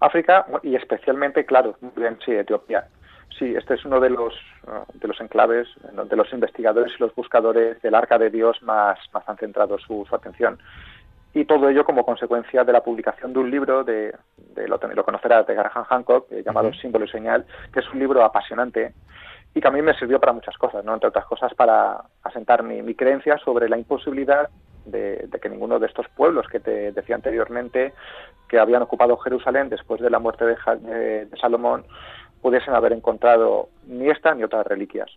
África y especialmente, claro, bien, sí, Etiopía. Sí, este es uno de los, uh, de los enclaves en donde los investigadores y los buscadores del Arca de Dios más, más han centrado su, atención. Y todo ello como consecuencia de la publicación de un libro de, de lo, lo conocerás, de Graham Hancock, eh, llamado Símbolo y Señal, que es un libro apasionante y que a mí me sirvió para muchas cosas, ¿no? entre otras cosas para asentar mi, mi creencia sobre la imposibilidad de, que ninguno de estos pueblos que te decía anteriormente que habían ocupado Jerusalén después de la muerte de, Salomón pudiesen haber encontrado ni esta ni otras reliquias.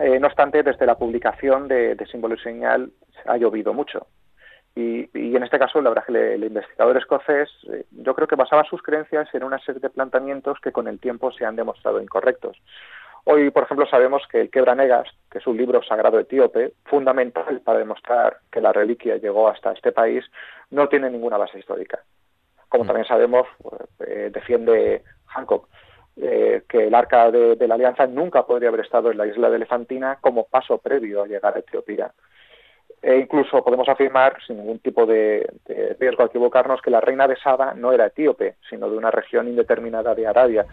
Eh, no obstante, desde la publicación de, símbolo y señal ha llovido mucho. Y, en este caso, la verdad que el, investigador escocés, eh, yo creo que basaba sus creencias en una serie de planteamientos que con el tiempo se han demostrado incorrectos. Hoy, por ejemplo, sabemos que el Quebranegas, que es un libro sagrado etíope, fundamental para demostrar que la reliquia llegó hasta este país, no tiene ninguna base histórica. Como mm. también sabemos, eh, defiende Hancock eh, que el arca de, la alianza nunca podría haber estado en la isla de Elefantina como paso previo a llegar a Etiopía. E incluso podemos afirmar, sin ningún tipo de, riesgo a equivocarnos, que la reina de Saba no era etíope, sino de una región indeterminada de Arabia.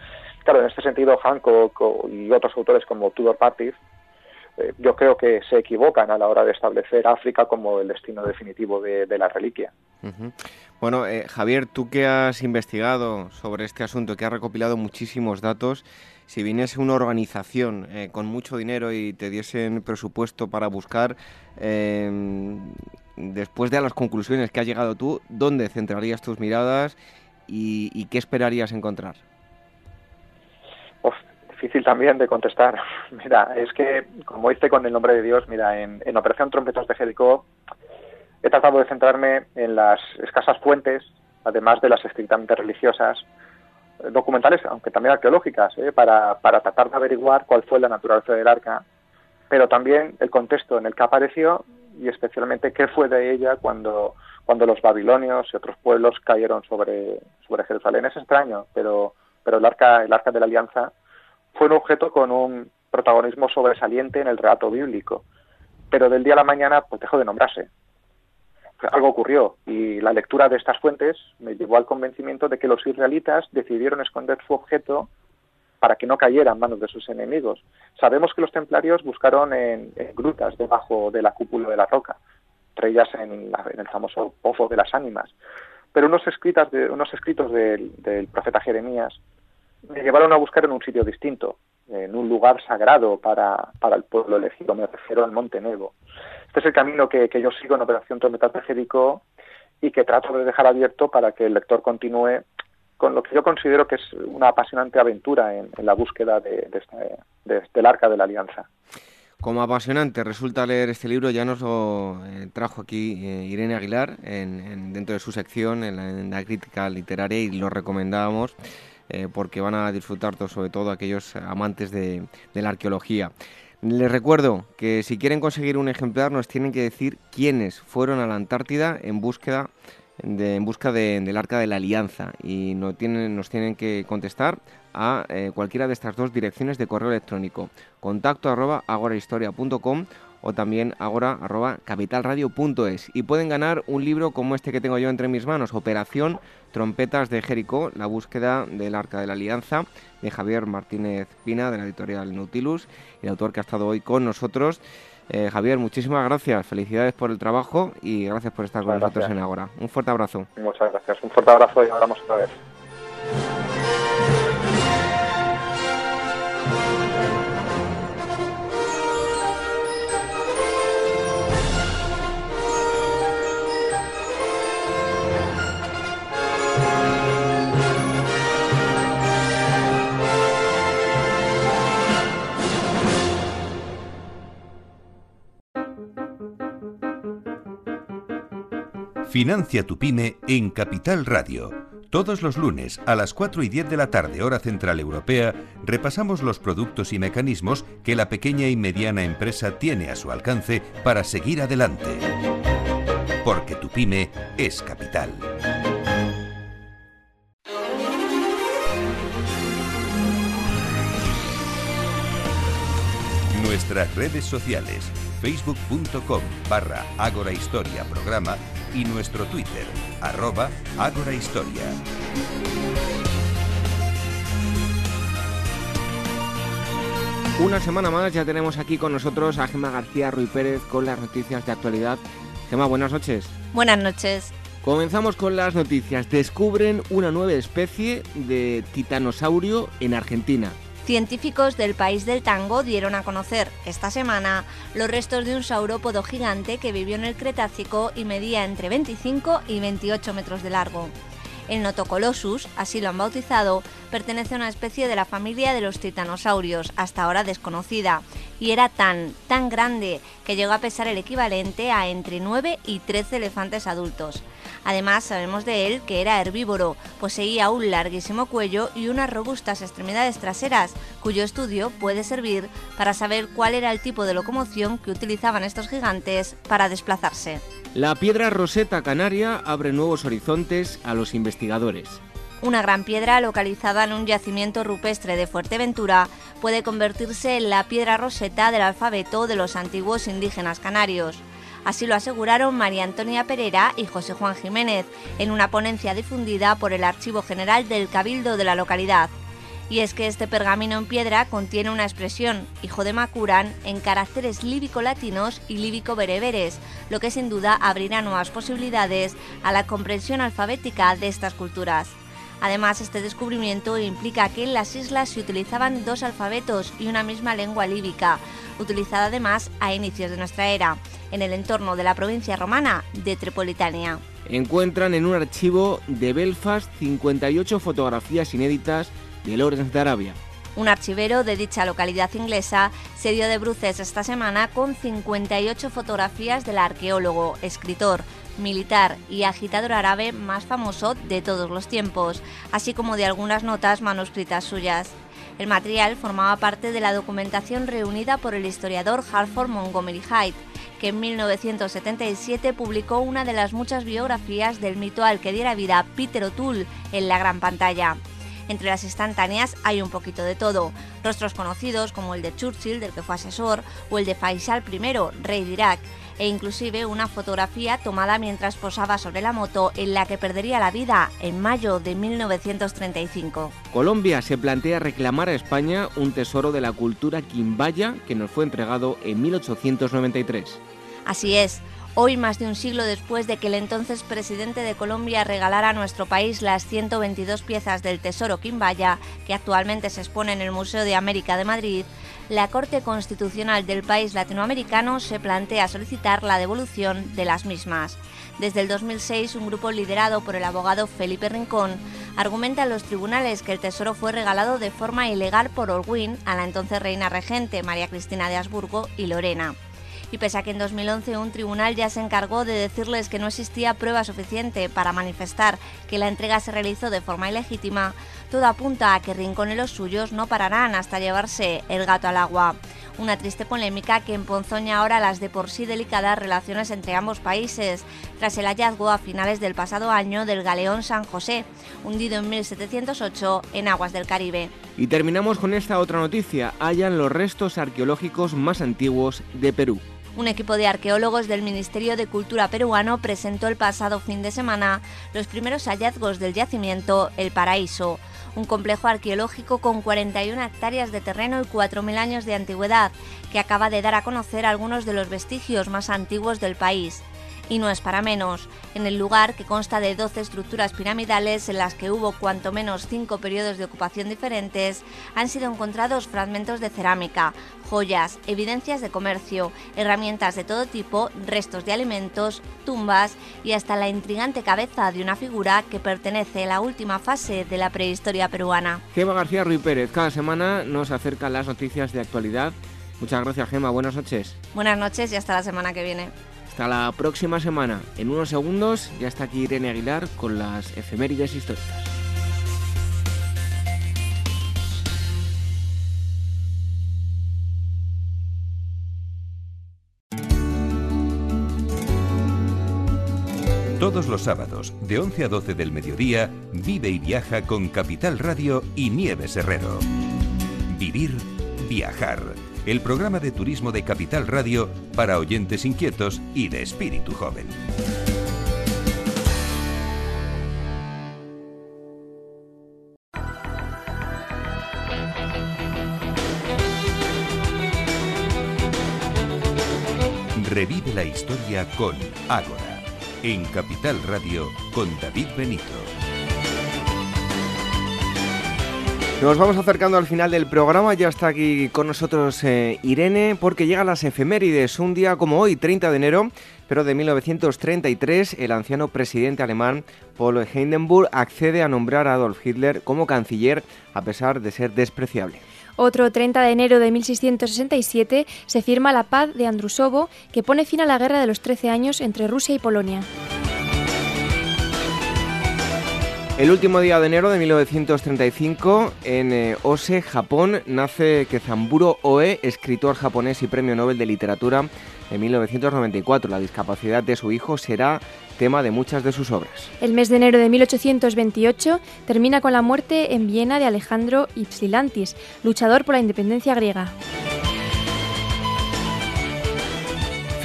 Claro, en este sentido, Hancock y otros autores como Tudor Partis, eh, yo creo que se equivocan a la hora de establecer África como el destino definitivo de, la reliquia. Bueno, eh, Javier, tú que has investigado sobre este asunto, que has recopilado muchísimos datos, si viniese una organización eh, con mucho dinero y te diesen presupuesto para buscar, después de las conclusiones que has llegado tú, ¿dónde centrarías tus miradas y qué esperarías encontrar? Difícil también de contestar. Mira, es que, como hice con el nombre de Dios, mira, en, Operación Trompetas de Jericó he tratado de centrarme en las escasas fuentes, además de las estrictamente religiosas, eh, documentales, aunque también arqueológicas, ¿eh? para, para tratar de averiguar cuál fue la naturaleza del arca, pero también el contexto en el que apareció y especialmente qué fue de ella cuando, cuando los babilonios y otros pueblos cayeron sobre, sobre Jerusalén. Es extraño, pero, pero el arca, el arca de la alianza fue un objeto con un protagonismo sobresaliente en el relato bíblico, pero del día a la mañana pues dejó de nombrarse. Algo ocurrió y la lectura de estas fuentes me llevó al convencimiento de que los israelitas decidieron esconder su objeto para que no cayera en manos de sus enemigos. Sabemos que los templarios buscaron en, grutas debajo de la cúpula de la roca, entre ellas en, el famoso Pozo de las Ánimas. Pero unos, de, unos escritos del profeta Jeremías me llevaron a buscar en un sitio distinto, en un lugar sagrado para, para el pueblo elegido, me refiero al Monte Nebo. Este es el camino que, yo sigo en Operación Tormenta de Jericó y que trato de dejar abierto para que el lector continúe con lo que yo considero que es una apasionante aventura en, la búsqueda de, de del Arca de la Alianza. Como apasionante resulta leer este libro, ya nos lo eh, trajo aquí eh, Irene Aguilar en, dentro de su sección en la, en la crítica literaria y lo recomendábamos. Eh, porque van a disfrutar sobre todo aquellos amantes de, la arqueología. Les recuerdo que si quieren conseguir un ejemplar nos tienen que decir quiénes fueron a la Antártida en búsqueda en busca del Arca de la Alianza. Y nos tienen, nos tienen que contestar a eh, cualquiera de estas dos direcciones de correo electrónico. Contacto arroba agorahistoria.com o también ahora arroba capitalradio.es y pueden ganar un libro como este que tengo yo entre mis manos, Operación Trompetas de Jericó, la búsqueda del Arca de la Alianza, de Javier Martínez Pina, de la editorial Nautilus, el autor que ha estado hoy con nosotros. Eh, Javier, muchísimas gracias, felicidades por el trabajo y gracias por estar con nosotros en Ahora. Un fuerte abrazo. Muchas gracias, un fuerte abrazo y hablamos otra vez. Financia tu pyme en Capital Radio. Todos los lunes a las 4 y 10 de la tarde hora central europea repasamos los productos y mecanismos que la pequeña y mediana empresa tiene a su alcance para seguir adelante. Porque tu pyme es capital. Nuestras redes sociales facebook.com barra y nuestro Twitter, arroba Ágora Historia. Una semana más ya tenemos aquí con nosotros a Gema García Ruy Pérez con las noticias de actualidad. Gema, buenas noches. Buenas noches. Comenzamos con las noticias. Descubren una nueva especie de titanosaurio en Argentina. Científicos del país del tango dieron a conocer esta semana los restos de un saurópodo gigante que vivió en el Cretácico y medía entre 25 y 28 metros de largo. El Notocolossus, así lo han bautizado, pertenece a una especie de la familia de los titanosaurios, hasta ahora desconocida, y era tan, tan grande que llegó a pesar el equivalente a entre 9 y 13 elefantes adultos. Además, sabemos de él que era herbívoro, poseía un larguísimo cuello y unas robustas extremidades traseras, cuyo estudio puede servir para saber cuál era el tipo de locomoción que utilizaban estos gigantes para desplazarse. La piedra roseta canaria abre nuevos horizontes a los investigadores. Una gran piedra localizada en un yacimiento rupestre de Fuerteventura puede convertirse en la piedra roseta del alfabeto de los antiguos indígenas canarios. Así lo aseguraron María Antonia Pereira y José Juan Jiménez en una ponencia difundida por el Archivo General del Cabildo de la localidad. Y es que este pergamino en piedra contiene una expresión, hijo de Macuran, en caracteres líbico-latinos y líbico-bereberes, lo que sin duda abrirá nuevas posibilidades a la comprensión alfabética de estas culturas. Además, este descubrimiento implica que en las islas se utilizaban dos alfabetos y una misma lengua líbica, utilizada además a inicios de nuestra era, en el entorno de la provincia romana de Tripolitania. Encuentran en un archivo de Belfast 58 fotografías inéditas de Lorenz de Arabia. Un archivero de dicha localidad inglesa se dio de bruces esta semana con 58 fotografías del arqueólogo, escritor, militar y agitador árabe más famoso de todos los tiempos, así como de algunas notas manuscritas suyas. El material formaba parte de la documentación reunida por el historiador Harford Montgomery Hyde, que en 1977 publicó una de las muchas biografías del mito al que diera vida Peter O'Toole en la gran pantalla. Entre las instantáneas hay un poquito de todo. Rostros conocidos como el de Churchill, del que fue asesor, o el de Faisal I, rey de Irak, e inclusive una fotografía tomada mientras posaba sobre la moto en la que perdería la vida en mayo de 1935. Colombia se plantea reclamar a España un tesoro de la cultura quimbaya que nos fue entregado en 1893. Así es, Hoy, más de un siglo después de que el entonces presidente de Colombia regalara a nuestro país las 122 piezas del Tesoro Quimbaya, que actualmente se expone en el Museo de América de Madrid, la Corte Constitucional del país latinoamericano se plantea solicitar la devolución de las mismas. Desde el 2006, un grupo liderado por el abogado Felipe Rincón argumenta en los tribunales que el tesoro fue regalado de forma ilegal por Orwin a la entonces reina regente María Cristina de Habsburgo y Lorena y pese a que en 2011 un tribunal ya se encargó de decirles que no existía prueba suficiente para manifestar que la entrega se realizó de forma ilegítima, todo apunta a que Rincón y los suyos no pararán hasta llevarse el gato al agua. Una triste polémica que emponzoña ahora las de por sí delicadas relaciones entre ambos países, tras el hallazgo a finales del pasado año del galeón San José, hundido en 1708 en aguas del Caribe. Y terminamos con esta otra noticia. Hallan los restos arqueológicos más antiguos de Perú. Un equipo de arqueólogos del Ministerio de Cultura peruano presentó el pasado fin de semana los primeros hallazgos del yacimiento El Paraíso, un complejo arqueológico con 41 hectáreas de terreno y 4.000 años de antigüedad, que acaba de dar a conocer algunos de los vestigios más antiguos del país. Y no es para menos. En el lugar, que consta de 12 estructuras piramidales en las que hubo cuanto menos cinco periodos de ocupación diferentes, han sido encontrados fragmentos de cerámica, joyas, evidencias de comercio, herramientas de todo tipo, restos de alimentos, tumbas y hasta la intrigante cabeza de una figura que pertenece a la última fase de la prehistoria peruana. Gema García Ruiz Pérez, cada semana nos acercan las noticias de actualidad. Muchas gracias, Gema. Buenas noches. Buenas noches y hasta la semana que viene. Hasta la próxima semana. En unos segundos ya está aquí Irene Aguilar con las efemérides históricas. Todos los sábados, de 11 a 12 del mediodía, vive y viaja con Capital Radio y Nieves Herrero. Vivir, viajar el programa de turismo de Capital Radio para oyentes inquietos y de espíritu joven. Revive la historia con Ágora, en Capital Radio con David Benito. Nos vamos acercando al final del programa, ya está aquí con nosotros eh, Irene, porque llegan las efemérides, un día como hoy, 30 de enero, pero de 1933, el anciano presidente alemán Paul Hindenburg accede a nombrar a Adolf Hitler como canciller, a pesar de ser despreciable. Otro 30 de enero de 1667 se firma la paz de Andrusovo, que pone fin a la guerra de los 13 años entre Rusia y Polonia. El último día de enero de 1935, en eh, Ose, Japón, nace Kezamburo Oe, escritor japonés y premio Nobel de Literatura en 1994. La discapacidad de su hijo será tema de muchas de sus obras. El mes de enero de 1828 termina con la muerte en Viena de Alejandro Ypsilantis, luchador por la independencia griega.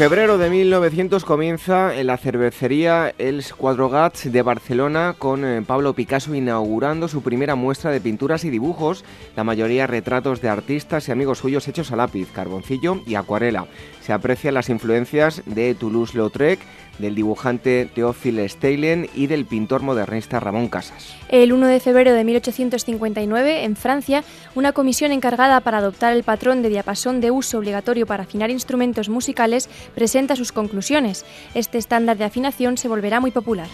Febrero de 1900 comienza en la cervecería Els Cuatro Gats de Barcelona con eh, Pablo Picasso inaugurando su primera muestra de pinturas y dibujos, la mayoría retratos de artistas y amigos suyos hechos a lápiz, carboncillo y acuarela. Se aprecian las influencias de Toulouse-Lautrec, del dibujante Théophile Steylen y del pintor modernista Ramón Casas. El 1 de febrero de 1859, en Francia, una comisión encargada para adoptar el patrón de diapasón de uso obligatorio para afinar instrumentos musicales presenta sus conclusiones. Este estándar de afinación se volverá muy popular.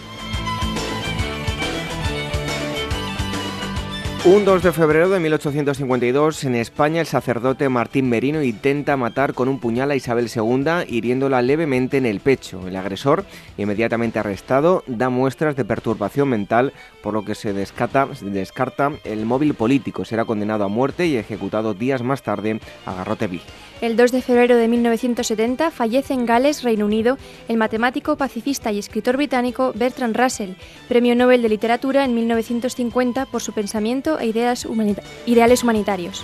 Un 2 de febrero de 1852, en España, el sacerdote Martín Merino intenta matar con un puñal a Isabel II, hiriéndola levemente en el pecho. El agresor, inmediatamente arrestado, da muestras de perturbación mental, por lo que se descarta, descarta el móvil político. Será condenado a muerte y ejecutado días más tarde a garrote vil. El 2 de febrero de 1970 fallece en Gales, Reino Unido, el matemático, pacifista y escritor británico Bertrand Russell, Premio Nobel de Literatura en 1950 por su pensamiento e ideas ideales humanitarios.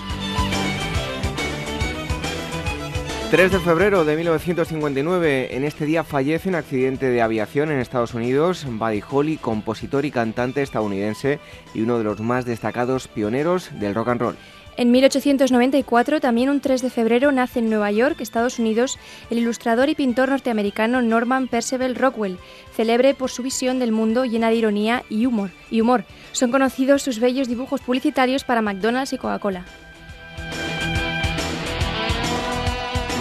3 de febrero de 1959, en este día fallece en accidente de aviación en Estados Unidos Buddy Holly, compositor y cantante estadounidense y uno de los más destacados pioneros del rock and roll. En 1894, también un 3 de febrero, nace en Nueva York, Estados Unidos, el ilustrador y pintor norteamericano Norman Percival Rockwell, célebre por su visión del mundo llena de ironía y humor. Y humor. Son conocidos sus bellos dibujos publicitarios para McDonald's y Coca-Cola.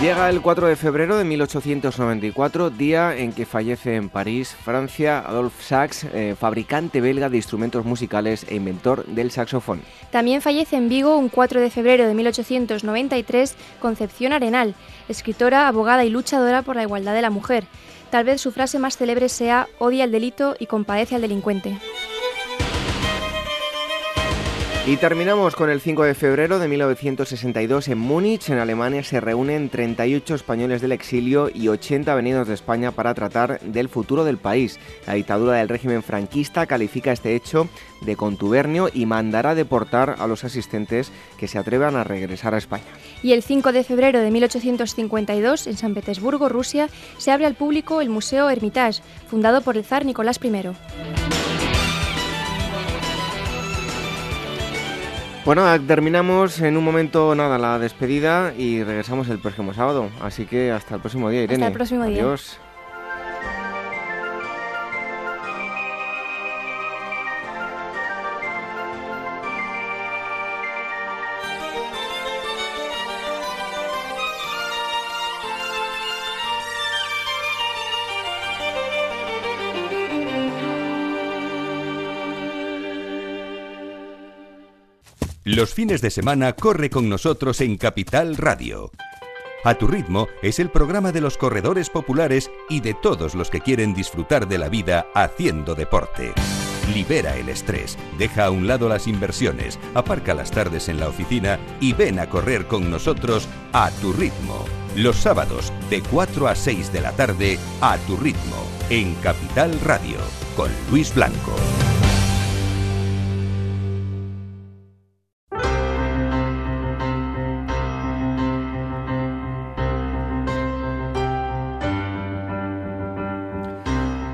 Llega el 4 de febrero de 1894, día en que fallece en París, Francia, Adolphe Sax, eh, fabricante belga de instrumentos musicales e inventor del saxofón. También fallece en Vigo un 4 de febrero de 1893 Concepción Arenal, escritora, abogada y luchadora por la igualdad de la mujer. Tal vez su frase más célebre sea odia el delito y compadece al delincuente. Y terminamos con el 5 de febrero de 1962 en Múnich, en Alemania, se reúnen 38 españoles del exilio y 80 venidos de España para tratar del futuro del país. La dictadura del régimen franquista califica este hecho de contubernio y mandará deportar a los asistentes que se atrevan a regresar a España. Y el 5 de febrero de 1852, en San Petersburgo, Rusia, se abre al público el Museo Hermitage, fundado por el zar Nicolás I. Bueno, terminamos en un momento nada la despedida y regresamos el próximo sábado. Así que hasta el próximo día, Irene. Hasta el próximo día. Adiós. Los fines de semana corre con nosotros en Capital Radio. A tu ritmo es el programa de los corredores populares y de todos los que quieren disfrutar de la vida haciendo deporte. Libera el estrés, deja a un lado las inversiones, aparca las tardes en la oficina y ven a correr con nosotros a tu ritmo. Los sábados de 4 a 6 de la tarde a tu ritmo en Capital Radio con Luis Blanco.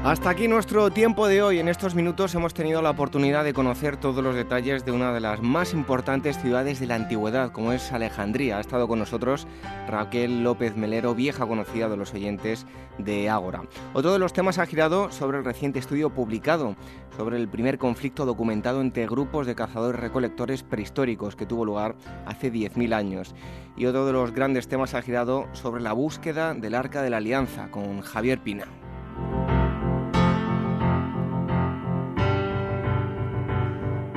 Hasta aquí nuestro tiempo de hoy. En estos minutos hemos tenido la oportunidad de conocer todos los detalles de una de las más importantes ciudades de la antigüedad, como es Alejandría. Ha estado con nosotros Raquel López Melero, vieja conocida de los oyentes de Ágora. Otro de los temas ha girado sobre el reciente estudio publicado sobre el primer conflicto documentado entre grupos de cazadores-recolectores prehistóricos que tuvo lugar hace 10.000 años. Y otro de los grandes temas ha girado sobre la búsqueda del Arca de la Alianza con Javier Pina.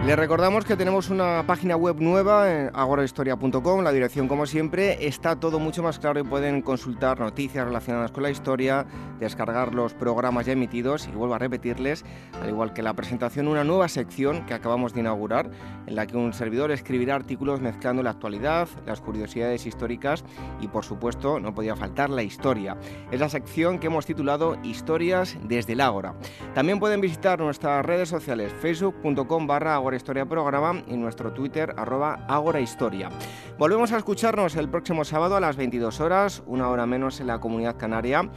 Les recordamos que tenemos una página web nueva en agorahistoria.com, la dirección como siempre está todo mucho más claro y pueden consultar noticias relacionadas con la historia, descargar los programas ya emitidos y vuelvo a repetirles, al igual que la presentación, una nueva sección que acabamos de inaugurar en la que un servidor escribirá artículos mezclando la actualidad, las curiosidades históricas y por supuesto no podía faltar la historia. Es la sección que hemos titulado Historias desde el Ágora. También pueden visitar nuestras redes sociales facebook.com barra Historia Programa y nuestro Twitter arroba Agora Historia. Volvemos a escucharnos el próximo sábado a las 22 horas, una hora menos en la comunidad canaria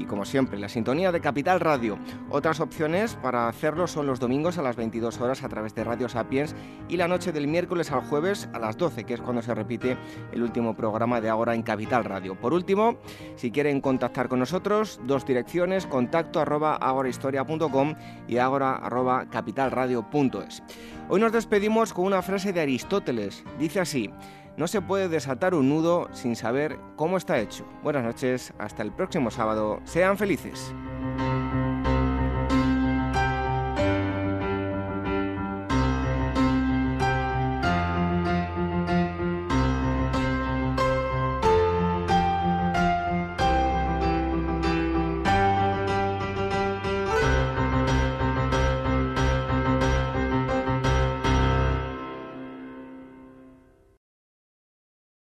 y como siempre, la sintonía de Capital Radio. Otras opciones para hacerlo son los domingos a las 22 horas a través de Radio Sapiens y la noche del miércoles al jueves a las 12, que es cuando se repite el último programa de Agora en Capital Radio. Por último, si quieren contactar con nosotros, dos direcciones, contacto arroba agorahistoria.com y agora arroba capitalradio.es. Hoy nos despedimos con una frase de Aristóteles. Dice así, no se puede desatar un nudo sin saber cómo está hecho. Buenas noches, hasta el próximo sábado. Sean felices.